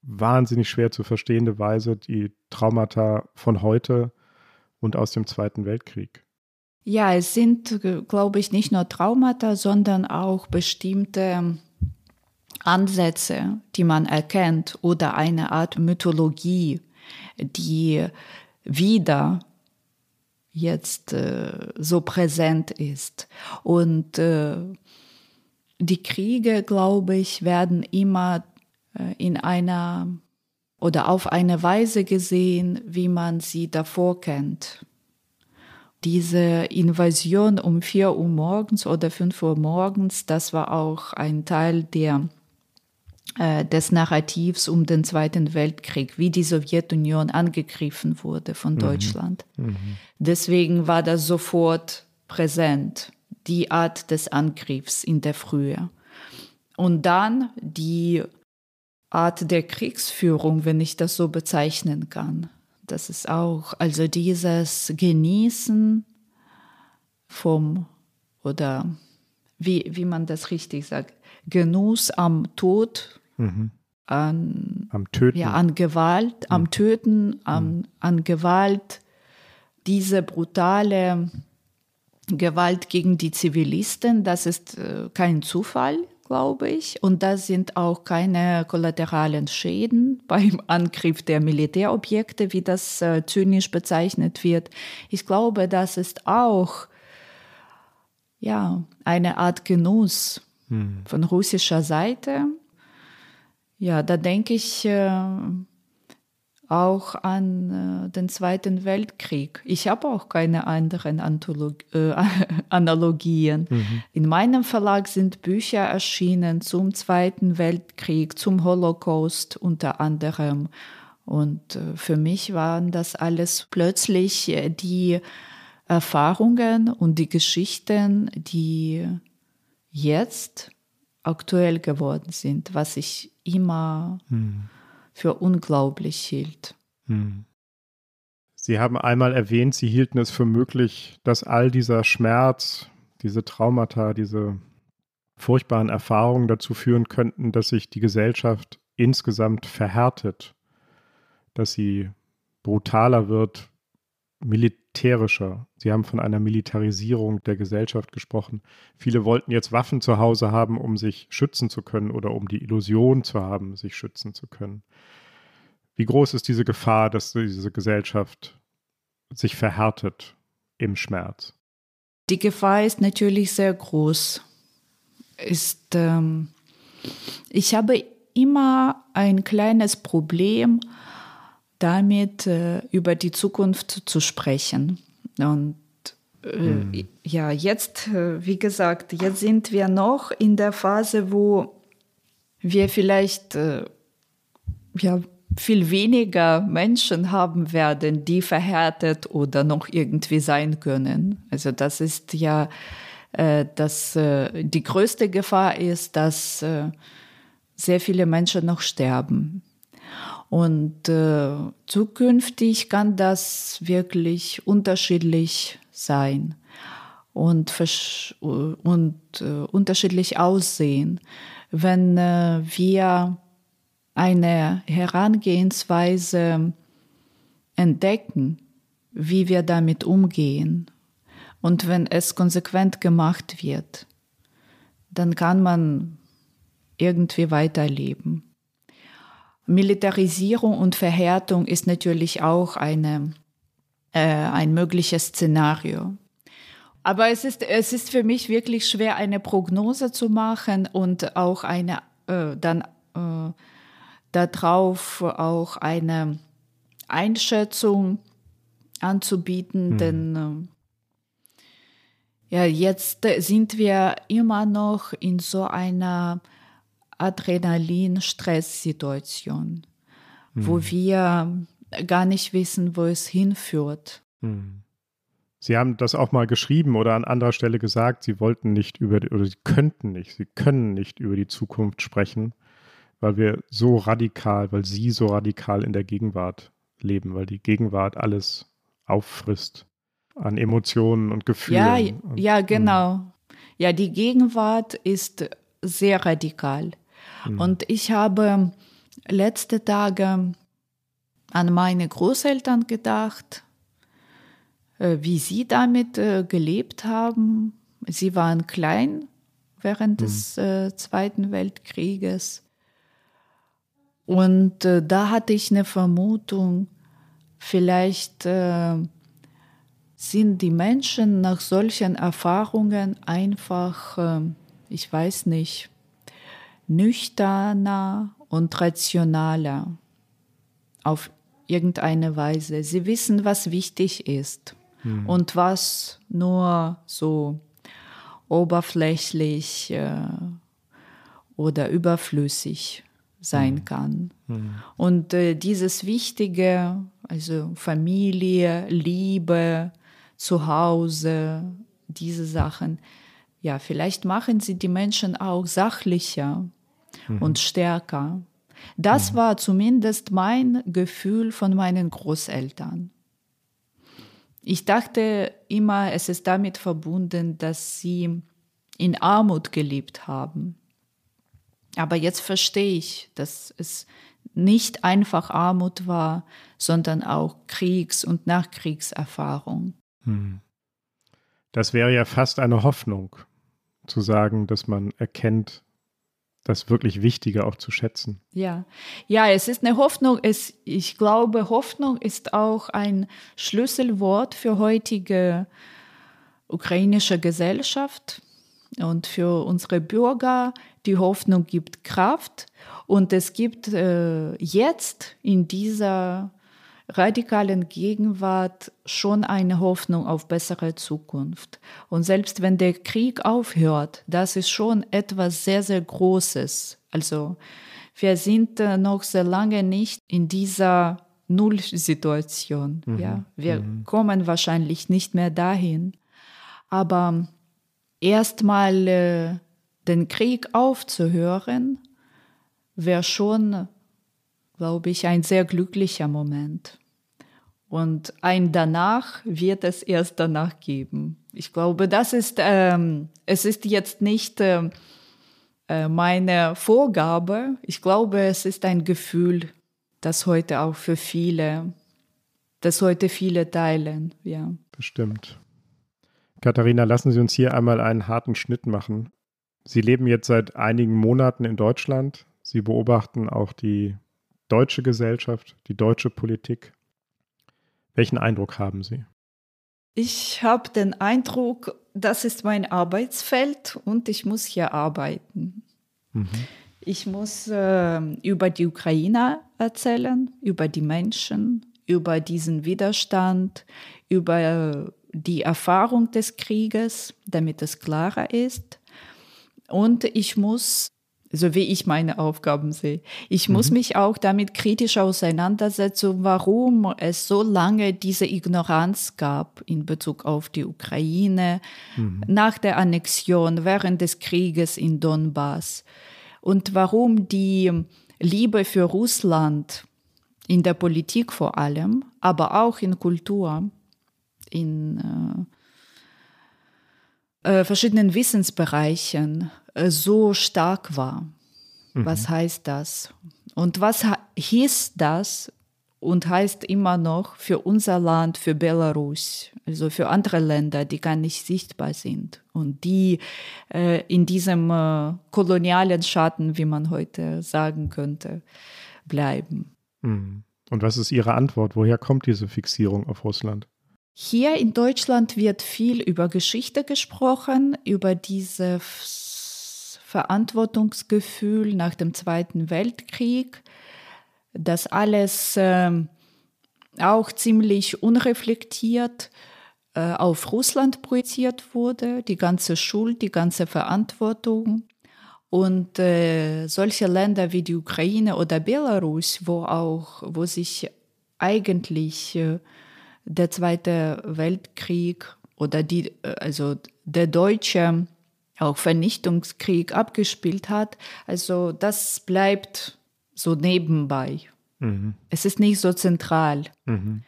wahnsinnig schwer zu verstehende Weise die Traumata von heute und aus dem Zweiten Weltkrieg. Ja, es sind, glaube ich, nicht nur Traumata, sondern auch bestimmte Ansätze, die man erkennt oder eine Art Mythologie, die wieder jetzt äh, so präsent ist. Und äh, die Kriege, glaube ich, werden immer äh, in einer oder auf eine Weise gesehen, wie man sie davor kennt. Diese Invasion um vier Uhr morgens oder fünf Uhr morgens, das war auch ein Teil der äh, des Narrativs um den Zweiten Weltkrieg, wie die Sowjetunion angegriffen wurde von mhm. Deutschland. Mhm. Deswegen war das sofort präsent, die Art des Angriffs in der Frühe. Und dann die Art der Kriegsführung, wenn ich das so bezeichnen kann. Das ist auch, also dieses Genießen vom, oder wie, wie man das richtig sagt, Genuss am Tod Mhm. An, am Töten. Ja, an Gewalt, am mhm. Töten, am, mhm. an Gewalt, diese brutale Gewalt gegen die Zivilisten, das ist äh, kein Zufall, glaube ich. Und das sind auch keine kollateralen Schäden beim Angriff der Militärobjekte, wie das äh, zynisch bezeichnet wird. Ich glaube, das ist auch ja, eine Art Genuss hm. von russischer Seite ja, da denke ich äh, auch an äh, den Zweiten Weltkrieg. Ich habe auch keine anderen Antolog äh, Analogien. Mhm. In meinem Verlag sind Bücher erschienen zum Zweiten Weltkrieg, zum Holocaust unter anderem. Und äh, für mich waren das alles plötzlich äh, die Erfahrungen und die Geschichten, die jetzt aktuell geworden sind, was ich immer hm. Für unglaublich hielt. Hm. Sie haben einmal erwähnt, Sie hielten es für möglich, dass all dieser Schmerz, diese Traumata, diese furchtbaren Erfahrungen dazu führen könnten, dass sich die Gesellschaft insgesamt verhärtet, dass sie brutaler wird, militärischer. Sie haben von einer Militarisierung der Gesellschaft gesprochen. Viele wollten jetzt Waffen zu Hause haben, um sich schützen zu können oder um die Illusion zu haben, sich schützen zu können. Wie groß ist diese Gefahr, dass diese Gesellschaft sich verhärtet im Schmerz? Die Gefahr ist natürlich sehr groß. Ist ähm, Ich habe immer ein kleines Problem damit, äh, über die Zukunft zu sprechen. Und äh, mhm. ja, jetzt, äh, wie gesagt, jetzt sind wir noch in der Phase, wo wir vielleicht äh, ja, viel weniger Menschen haben werden, die verhärtet oder noch irgendwie sein können. Also das ist ja, äh, dass äh, die größte Gefahr ist, dass äh, sehr viele Menschen noch sterben. Und äh, zukünftig kann das wirklich unterschiedlich sein und, und äh, unterschiedlich aussehen. Wenn äh, wir eine Herangehensweise entdecken, wie wir damit umgehen. Und wenn es konsequent gemacht wird, dann kann man irgendwie weiterleben. Militarisierung und Verhärtung ist natürlich auch eine, äh, ein mögliches Szenario. Aber es ist, es ist für mich wirklich schwer, eine Prognose zu machen und auch eine, äh, dann äh, darauf auch eine Einschätzung anzubieten, hm. denn äh, ja, jetzt sind wir immer noch in so einer Adrenalin-Stress-Situation, hm. wo wir gar nicht wissen, wo es hinführt. Hm. Sie haben das auch mal geschrieben oder an anderer Stelle gesagt, Sie wollten nicht über, oder Sie könnten nicht, Sie können nicht über die Zukunft sprechen, weil wir so radikal, weil sie so radikal in der Gegenwart leben, weil die Gegenwart alles auffrisst an Emotionen und Gefühlen. Ja, und, ja, hm. genau. Ja, die Gegenwart ist sehr radikal. Mhm. Und ich habe letzte Tage an meine Großeltern gedacht, äh, wie sie damit äh, gelebt haben. Sie waren klein während mhm. des äh, Zweiten Weltkrieges. Und da hatte ich eine Vermutung, vielleicht sind die Menschen nach solchen Erfahrungen einfach, äh, ich weiß nicht, nüchterner und rationaler auf irgendeine Weise. Sie wissen, was wichtig ist hm. und was nur so oberflächlich äh, oder überflüssig sein mhm. kann. Mhm. Und äh, dieses Wichtige, also Familie, Liebe, Zuhause, diese Sachen, ja, vielleicht machen sie die Menschen auch sachlicher mhm. und stärker. Das mhm. war zumindest mein Gefühl von meinen Großeltern. Ich dachte immer, es ist damit verbunden, dass sie in Armut gelebt haben. Aber jetzt verstehe ich, dass es nicht einfach Armut war, sondern auch Kriegs- und Nachkriegserfahrung. Hm. Das wäre ja fast eine Hoffnung, zu sagen, dass man erkennt, das wirklich Wichtige auch zu schätzen. Ja, ja, es ist eine Hoffnung. Es, ich glaube, Hoffnung ist auch ein Schlüsselwort für heutige ukrainische Gesellschaft und für unsere Bürger. Die Hoffnung gibt Kraft und es gibt äh, jetzt in dieser radikalen Gegenwart schon eine Hoffnung auf bessere Zukunft. Und selbst wenn der Krieg aufhört, das ist schon etwas sehr, sehr Großes. Also wir sind äh, noch sehr lange nicht in dieser Nullsituation. Mhm. Ja, wir mhm. kommen wahrscheinlich nicht mehr dahin. Aber erstmal äh, den Krieg aufzuhören, wäre schon, glaube ich, ein sehr glücklicher Moment. Und ein danach wird es erst danach geben. Ich glaube, das ist, ähm, es ist jetzt nicht äh, äh meine Vorgabe. Ich glaube, es ist ein Gefühl, das heute auch für viele, das heute viele teilen, ja. Bestimmt. Katharina, lassen Sie uns hier einmal einen harten Schnitt machen. Sie leben jetzt seit einigen Monaten in Deutschland. Sie beobachten auch die deutsche Gesellschaft, die deutsche Politik. Welchen Eindruck haben Sie? Ich habe den Eindruck, das ist mein Arbeitsfeld und ich muss hier arbeiten. Mhm. Ich muss äh, über die Ukraine erzählen, über die Menschen, über diesen Widerstand, über die Erfahrung des Krieges, damit es klarer ist. Und ich muss, so wie ich meine Aufgaben sehe, ich mhm. muss mich auch damit kritisch auseinandersetzen, warum es so lange diese Ignoranz gab in Bezug auf die Ukraine, mhm. nach der Annexion, während des Krieges in Donbass und warum die Liebe für Russland in der Politik vor allem, aber auch in Kultur, in äh, äh, verschiedenen Wissensbereichen so stark war. Mhm. Was heißt das? Und was hieß das und heißt immer noch für unser Land, für Belarus, also für andere Länder, die gar nicht sichtbar sind und die äh, in diesem äh, kolonialen Schatten, wie man heute sagen könnte, bleiben. Mhm. Und was ist Ihre Antwort? Woher kommt diese Fixierung auf Russland? Hier in Deutschland wird viel über Geschichte gesprochen, über dieses Verantwortungsgefühl nach dem Zweiten Weltkrieg, dass alles äh, auch ziemlich unreflektiert äh, auf Russland projiziert wurde, die ganze Schuld, die ganze Verantwortung. Und äh, solche Länder wie die Ukraine oder Belarus, wo auch, wo sich eigentlich äh, der Zweite Weltkrieg oder die, also der deutsche auch Vernichtungskrieg abgespielt hat. Also das bleibt so nebenbei. Mhm. Es ist nicht so zentral. Mhm.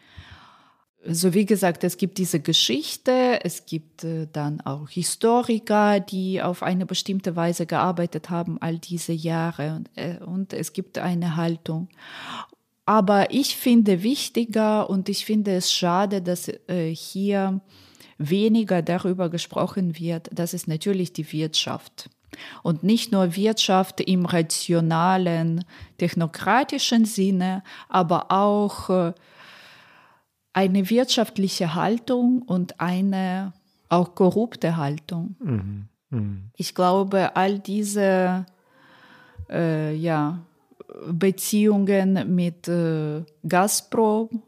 So wie gesagt, es gibt diese Geschichte, es gibt äh, dann auch Historiker, die auf eine bestimmte Weise gearbeitet haben all diese Jahre und, äh, und es gibt eine Haltung. Aber ich finde wichtiger und ich finde es schade, dass äh, hier weniger darüber gesprochen wird, das ist natürlich die Wirtschaft. Und nicht nur Wirtschaft im rationalen, technokratischen Sinne, aber auch äh, eine wirtschaftliche Haltung und eine auch korrupte Haltung. Mhm. Mhm. Ich glaube, all diese äh, ja, Beziehungen mit äh, Gazprom,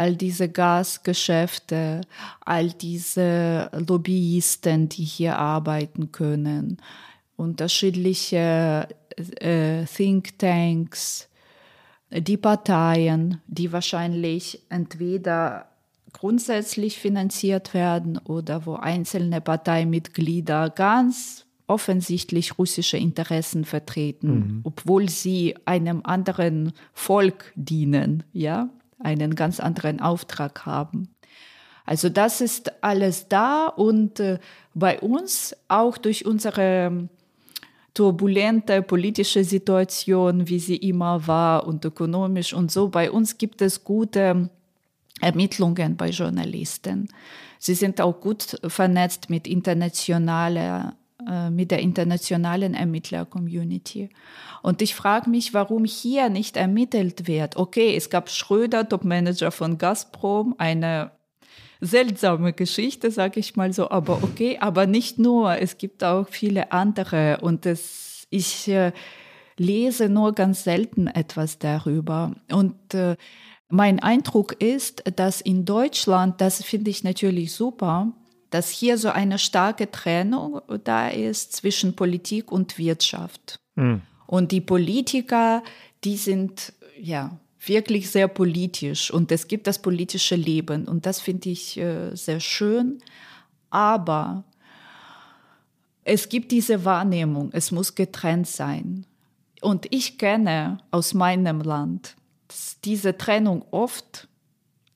all diese Gasgeschäfte, all diese Lobbyisten, die hier arbeiten können, unterschiedliche äh, Thinktanks, die Parteien, die wahrscheinlich entweder grundsätzlich finanziert werden oder wo einzelne Parteimitglieder ganz offensichtlich russische Interessen vertreten, mhm. obwohl sie einem anderen Volk dienen, ja, einen ganz anderen Auftrag haben. Also das ist alles da und äh, bei uns auch durch unsere turbulente politische Situation, wie sie immer war und ökonomisch und so, bei uns gibt es gute Ermittlungen bei Journalisten. Sie sind auch gut vernetzt mit internationaler mit der internationalen Ermittler-Community. Und ich frage mich, warum hier nicht ermittelt wird. Okay, es gab Schröder, Topmanager von Gazprom, eine seltsame Geschichte, sage ich mal so, aber okay, aber nicht nur, es gibt auch viele andere und es, ich äh, lese nur ganz selten etwas darüber. Und äh, mein Eindruck ist, dass in Deutschland, das finde ich natürlich super, dass hier so eine starke Trennung da ist zwischen Politik und Wirtschaft. Mhm. Und die Politiker, die sind ja wirklich sehr politisch und es gibt das politische Leben und das finde ich äh, sehr schön. Aber es gibt diese Wahrnehmung, es muss getrennt sein. Und ich kenne aus meinem Land diese Trennung oft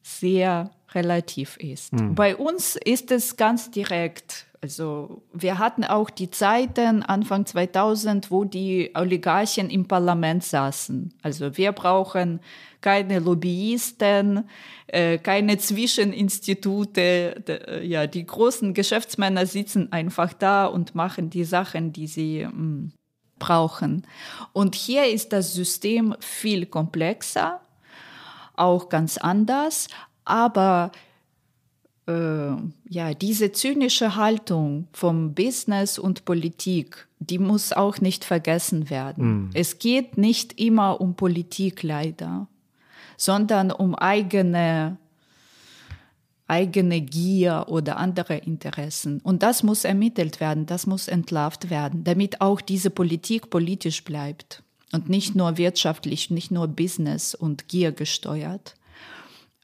sehr relativ ist. Mhm. Bei uns ist es ganz direkt. Also wir hatten auch die Zeiten Anfang 2000, wo die Oligarchen im Parlament saßen. Also wir brauchen keine Lobbyisten, äh, keine Zwischeninstitute. De, ja, die großen Geschäftsmänner sitzen einfach da und machen die Sachen, die sie mh, hm, brauchen. Und hier ist das System viel komplexer, auch ganz anders, aber äh, ja, diese zynische Haltung vom Business und Politik, die muss auch nicht vergessen werden. Mhm. Es geht nicht immer um Politik leider, sondern um eigene eigene Gier oder andere Interessen. Und das muss ermittelt werden, das muss entlarvt werden, damit auch diese Politik politisch bleibt und nicht nur wirtschaftlich, nicht nur Business und Gier gesteuert.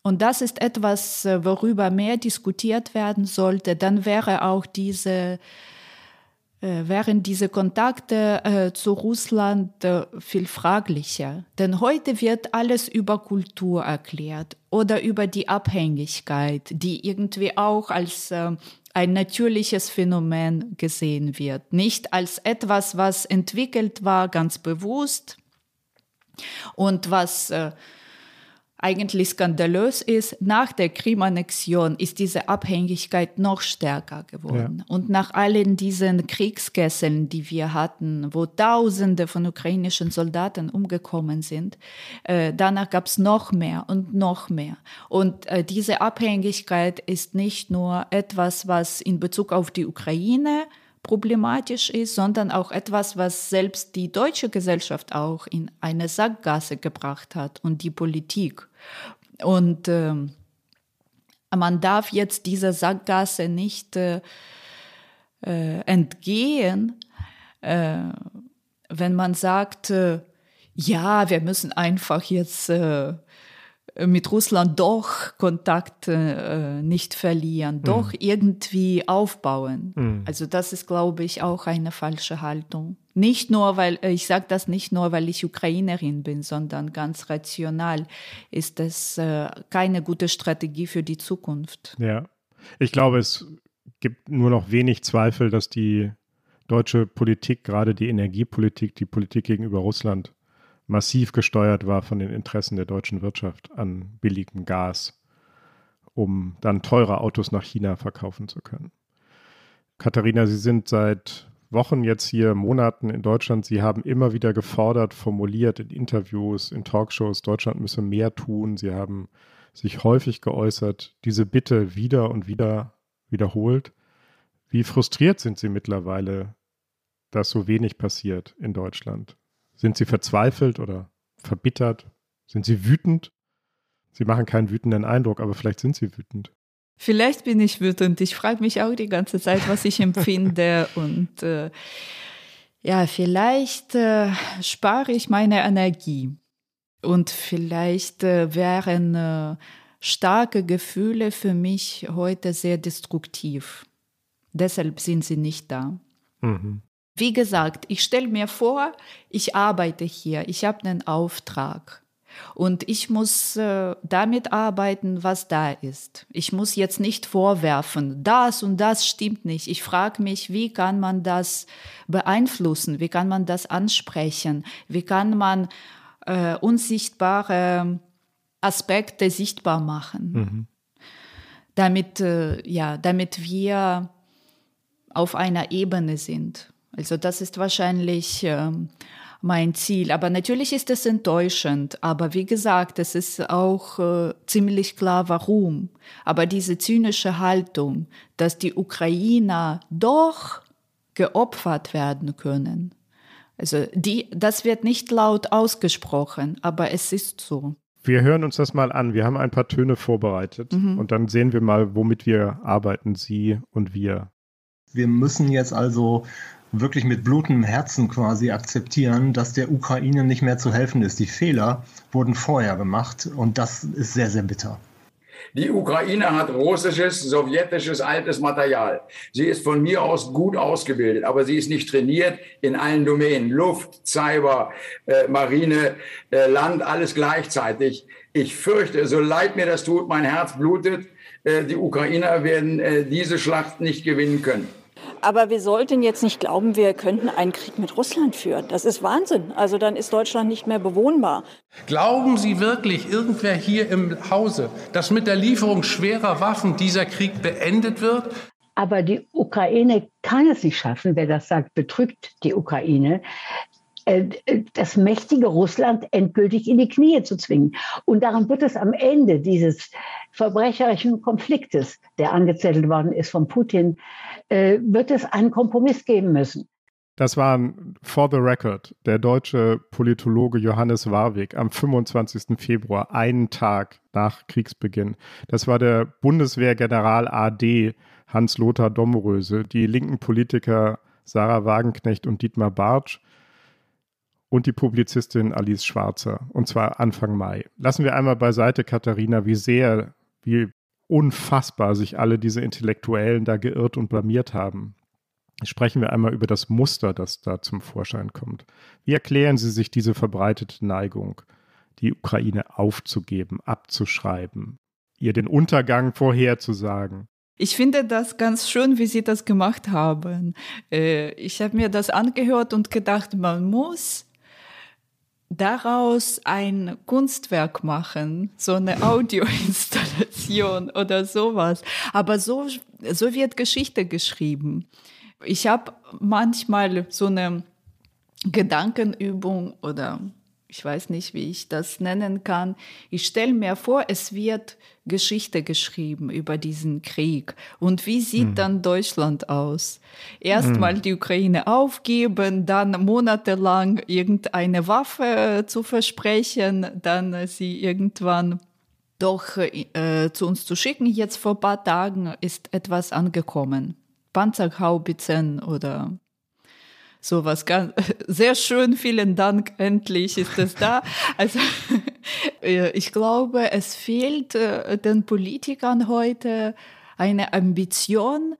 Und das ist etwas, äh, worüber mehr diskutiert werden sollte. Dann wäre auch diese, äh, wären diese Kontakte äh, zu Russland äh, viel fraglicher. Denn heute wird alles über Kultur erklärt oder über die Abhängigkeit, die irgendwie auch als äh, ein natürliches Phänomen gesehen wird. Nicht als etwas, was entwickelt war, ganz bewusst und was äh, eigentlich skandalös ist, nach der Krim-Annexion ist diese Abhängigkeit noch stärker geworden. Ja. Und nach allen diesen Kriegskesseln, die wir hatten, wo Tausende von ukrainischen Soldaten umgekommen sind, äh, danach gab es noch mehr und noch mehr. Und äh, diese Abhängigkeit ist nicht nur etwas, was in Bezug auf die Ukraine problematisch ist, sondern auch etwas, was selbst die deutsche Gesellschaft auch in eine Sackgasse gebracht hat und die Politik. Und äh, man darf jetzt dieser Sackgasse nicht äh, äh, entgehen, äh, wenn man sagt, äh, ja, wir müssen einfach jetzt äh, mit Russland doch Kontakt äh, nicht verlieren, mhm. doch irgendwie aufbauen. Mhm. Also das ist, glaube ich, auch eine falsche Haltung. Nicht nur, weil äh, ich sage das nicht nur, weil ich Ukrainerin bin, sondern ganz rational ist es äh, keine gute Strategie für die Zukunft. Ja, ich glaube, es gibt nur noch wenig Zweifel, dass die deutsche Politik, gerade die Energiepolitik, die Politik gegenüber Russland massiv gesteuert war von den Interessen der deutschen Wirtschaft an billigem Gas, um dann teure Autos nach China verkaufen zu können. Katharina, Sie sind seit Wochen jetzt hier, Monaten in Deutschland. Sie haben immer wieder gefordert, formuliert in Interviews, in Talkshows, Deutschland müsse mehr tun. Sie haben sich häufig geäußert, diese Bitte wieder und wieder wiederholt. Wie frustriert sind Sie mittlerweile, dass so wenig passiert in Deutschland? Sind Sie verzweifelt oder verbittert? Sind Sie wütend? Sie machen keinen wütenden Eindruck, aber vielleicht sind Sie wütend. Vielleicht bin ich wütend. Ich frage mich auch die ganze Zeit, was ich empfinde. und äh, ja, vielleicht äh, spare ich meine Energie. Und vielleicht äh, wären äh, starke Gefühle für mich heute sehr destruktiv. Deshalb sind sie nicht da. Mhm. Wie gesagt, ich stelle mir vor, ich arbeite hier, ich habe einen Auftrag und ich muss äh, damit arbeiten, was da ist. Ich muss jetzt nicht vorwerfen, das und das stimmt nicht. Ich frage mich, wie kann man das beeinflussen? Wie kann man das ansprechen? Wie kann man äh, unsichtbare Aspekte sichtbar machen? Mhm. Damit, äh, ja, damit wir auf einer Ebene sind. Also das ist wahrscheinlich äh, mein Ziel. Aber natürlich ist es enttäuschend. Aber wie gesagt, es ist auch äh, ziemlich klar, warum. Aber diese zynische Haltung, dass die Ukrainer doch geopfert werden können. Also die, das wird nicht laut ausgesprochen, aber es ist so. Wir hören uns das mal an. Wir haben ein paar Töne vorbereitet mhm. und dann sehen wir mal, womit wir arbeiten, Sie und wir. Wir müssen jetzt also wirklich mit blutendem Herzen quasi akzeptieren, dass der Ukraine nicht mehr zu helfen ist. Die Fehler wurden vorher gemacht und das ist sehr, sehr bitter. Die Ukraine hat russisches, sowjetisches altes Material. Sie ist von mir aus gut ausgebildet, aber sie ist nicht trainiert in allen Domänen. Luft, Cyber, äh, Marine, äh, Land, alles gleichzeitig. Ich fürchte, so leid mir das tut, mein Herz blutet, äh, die Ukrainer werden äh, diese Schlacht nicht gewinnen können. Aber wir sollten jetzt nicht glauben, wir könnten einen Krieg mit Russland führen. Das ist Wahnsinn. Also dann ist Deutschland nicht mehr bewohnbar. Glauben Sie wirklich, irgendwer hier im Hause, dass mit der Lieferung schwerer Waffen dieser Krieg beendet wird? Aber die Ukraine kann es nicht schaffen. Wer das sagt, betrügt die Ukraine. äh, das mächtige Russland endgültig in die Knie zu zwingen. Und daran wird es am Ende dieses verbrecherischen Konfliktes, der angezettelt worden ist von Putin, äh, wird es einen Kompromiss geben müssen. Das war for the record der deutsche Politologe Johannes Warwick am 25. Februar, einen Tag nach Kriegsbeginn. Das war der Bundeswehrgeneral AD Hans-Lothar Domröse, die linken Politiker Sarah Wagenknecht und Dietmar Bartsch und die Publizistin Alice Schwarzer, und zwar Anfang Mai. Lassen wir einmal beiseite, Katharina, wie sehr, wie unfassbar sich alle diese Intellektuellen da geirrt und blamiert haben sprechen wir einmal über das Muster, das da zum Vorschein kommt. Wie erklären Sie sich diese verbreitete Neigung, die Ukraine aufzugeben, abzuschreiben, ihr den Untergang vorherzusagen? Ich finde das ganz schön, wie Sie das gemacht haben. Äh, ich habe mir das angehört und gedacht, man muss daraus ein Kunstwerk machen, so eine Audioinstallation oder sowas. Aber so, so wird Geschichte geschrieben. Ich habe manchmal so eine Gedankenübung oder ich weiß nicht, wie ich das nennen kann. Ich stelle mir vor, es wird Geschichte geschrieben über diesen Krieg. Und wie sieht hm. dann Deutschland aus? Erstmal hm. die Ukraine aufgeben, dann monatelang irgendeine Waffe zu versprechen, dann sie irgendwann doch äh, zu uns zu schicken. Jetzt vor ein paar Tagen ist etwas angekommen. Panzerhaubitzen oder sowas. Ganz, sehr schön, vielen Dank, endlich ist es da. Also äh, ich glaube, es fehlt äh, den Politikern heute eine Ambition,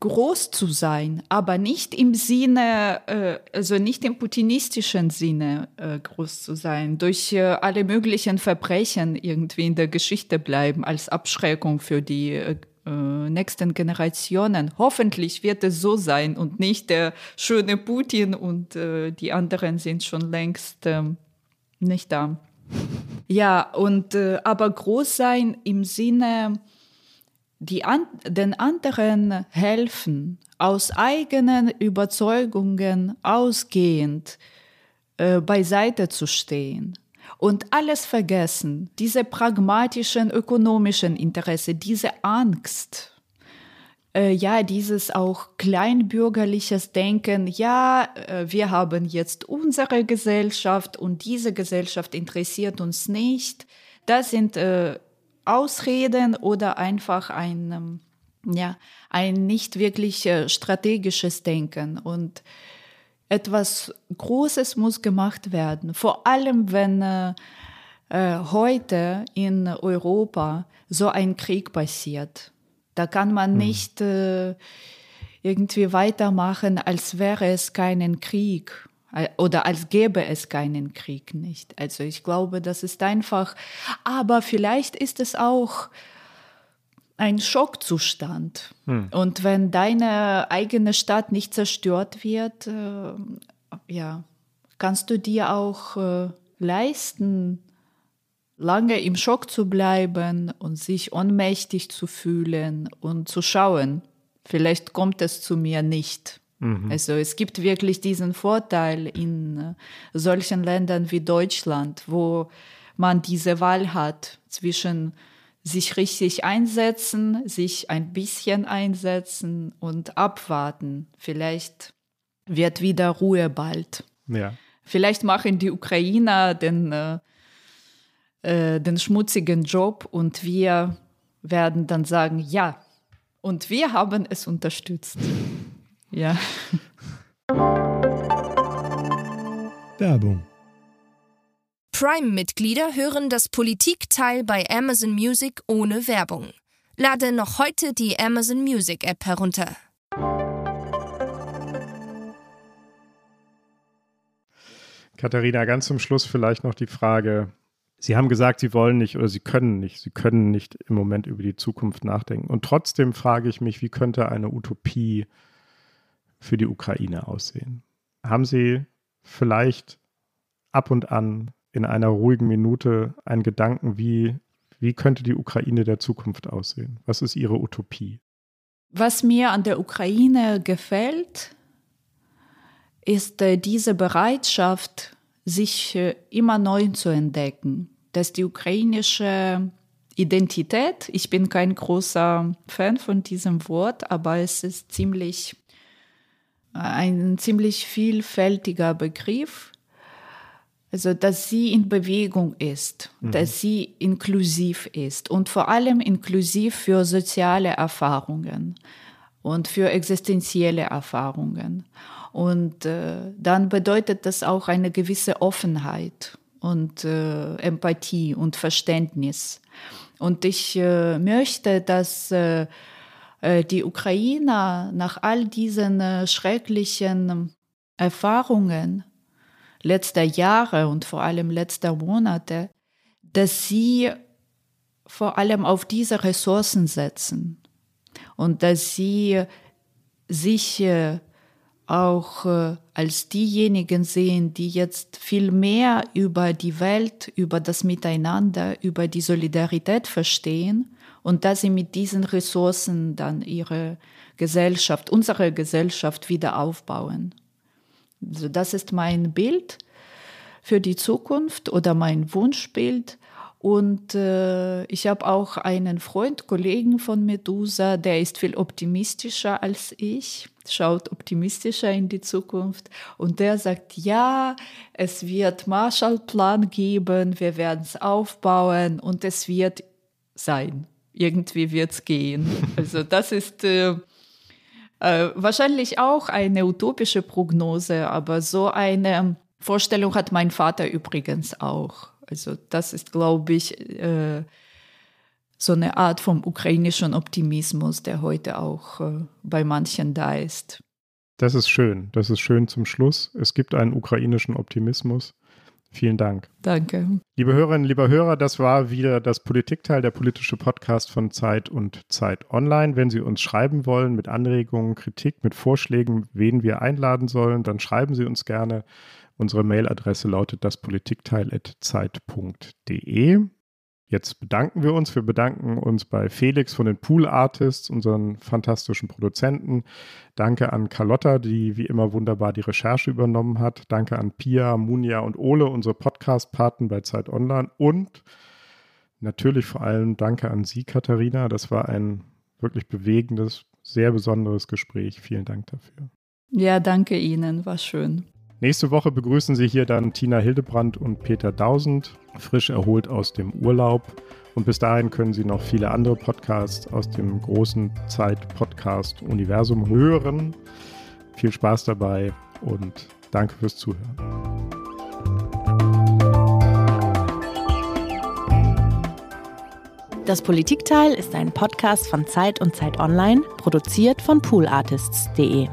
groß zu sein, aber nicht im Sinne, äh, also nicht im putinistischen Sinne groß zu sein, durch alle möglichen Verbrechen irgendwie in der Geschichte bleiben als Abschreckung für die nächsten Generationen. Hoffentlich wird es so sein und nicht der schöne Putin und äh, die anderen sind schon längst äh, nicht da. Ja, und äh, aber groß sein im Sinne, die an, den anderen helfen, aus eigenen Überzeugungen ausgehend äh, beiseite zu stehen und alles vergessen, diese pragmatischen ökonomischen Interesse, diese Angst, äh, ja, dieses auch kleinbürgerliches Denken, ja, äh, wir haben jetzt unsere Gesellschaft und diese Gesellschaft interessiert uns nicht, das sind äh, Ausreden oder einfach ein, ähm, ja, ein nicht wirklich äh, strategisches Denken. Und etwas Großes muss gemacht werden. Vor allem, wenn äh, äh, heute in Europa so ein Krieg passiert. Da kann man mhm. nicht äh, irgendwie weitermachen, als wäre es keinen Krieg äh, oder als gäbe es keinen Krieg nicht. Also ich glaube, das ist einfach, aber vielleicht ist es auch ein Schockzustand. Hm. Und wenn deine eigene Stadt nicht zerstört wird, äh, ja, kannst du dir auch äh, leisten, lange im Schock zu bleiben und sich ohnmächtig zu fühlen und zu schauen, vielleicht kommt es zu mir nicht. Mhm. Also es gibt wirklich diesen Vorteil in äh, solchen Ländern wie Deutschland, wo man diese Wahl hat zwischen sich richtig einsetzen, sich ein bisschen einsetzen und abwarten. Vielleicht wird wieder Ruhe bald. Ja. Vielleicht machen die Ukrainer den, äh, äh, den schmutzigen Job und wir werden dann sagen, ja, und wir haben es unterstützt. Ja. Werbung Prime-Mitglieder hören das Politikteil bei Amazon Music ohne Werbung. Lade noch heute die Amazon Music App herunter. Katharina, ganz zum Schluss vielleicht noch die Frage. Sie haben gesagt, Sie wollen nicht oder Sie können nicht. Sie können nicht im Moment über die Zukunft nachdenken. Und trotzdem frage ich mich, wie könnte eine Utopie für die Ukraine aussehen? Haben Sie vielleicht ab und an in einer ruhigen Minute einen Gedanken, wie, wie könnte die Ukraine der Zukunft aussehen? Was ist Ihre Utopie? Was mir an der Ukraine gefällt, ist äh, diese Bereitschaft, sich äh, immer neu zu entdecken, dass die ukrainische Identität, ich bin kein großer Fan von diesem Wort, aber es ist ziemlich ein ziemlich vielfältiger Begriff. Also, dass sie in Bewegung ist, mhm. dass sie inklusiv ist und vor allem inklusiv für soziale Erfahrungen und für existenzielle Erfahrungen. Und äh, dann bedeutet das auch eine gewisse Offenheit und äh, Empathie und Verständnis. Und ich äh, möchte, dass äh, äh, die Ukrainer nach all diesen äh, schrecklichen Erfahrungen letzter Jahre und vor allem letzter Monate, dass sie vor allem auf diese Ressourcen setzen und dass sie sich äh, auch als diejenigen sehen, die jetzt viel mehr über die Welt, über das Miteinander, über die Solidarität verstehen und dass sie mit diesen Ressourcen dann ihre Gesellschaft, unsere Gesellschaft wieder aufbauen. Also das ist mein Bild für die Zukunft oder mein Wunschbild. Und äh, ich habe auch einen Freund, Kollegen von Medusa, der ist viel optimistischer als ich, schaut optimistischer in die Zukunft. Und der sagt, ja, es wird Marshallplan geben, wir werden es aufbauen und es wird sein irgendwie wird es gehen. Also das ist äh, äh, wahrscheinlich auch eine utopische Prognose, aber so eine Vorstellung hat mein Vater übrigens auch. Also das ist, glaube ich, äh, so eine Art vom ukrainischen Optimismus, der heute auch äh, bei manchen da ist. Das ist schön. Das ist schön zum Schluss. Es gibt einen ukrainischen Optimismus. Vielen Dank. Danke. Liebe Hörerinnen, lieber Hörer, das war wieder das Politikteil, der politische Podcast von Zeit und Zeit Online. Wenn Sie uns schreiben wollen mit Anregungen, Kritik, mit Vorschlägen, wen wir einladen sollen, dann schreiben Sie uns gerne. Unsere Mailadresse lautet daspolitikteil.zeit.de. Jetzt bedanken wir uns. Wir bedanken uns bei Felix von den Pool Artists, unseren fantastischen Produzenten. Danke an Carlotta, die wie immer wunderbar die Recherche übernommen hat. Danke an Pia, Munja und Ole, unsere Podcast-Paten bei Zeit Online. Und natürlich vor allem danke an Sie, Katharina. Das war ein wirklich bewegendes, sehr besonderes Gespräch. Vielen Dank dafür. Ja, danke Ihnen. War schön. Nächste Woche begrüßen Sie hier dann Tina Hildebrand und Peter Dausend, frisch erholt aus dem Urlaub. Und bis dahin können Sie noch viele andere Podcasts aus dem großen Zeit-Podcast-Universum hören. Viel Spaß dabei und danke fürs Zuhören. Das Politikteil ist ein Podcast von Zeit und Zeit Online, produziert von poolartists.de.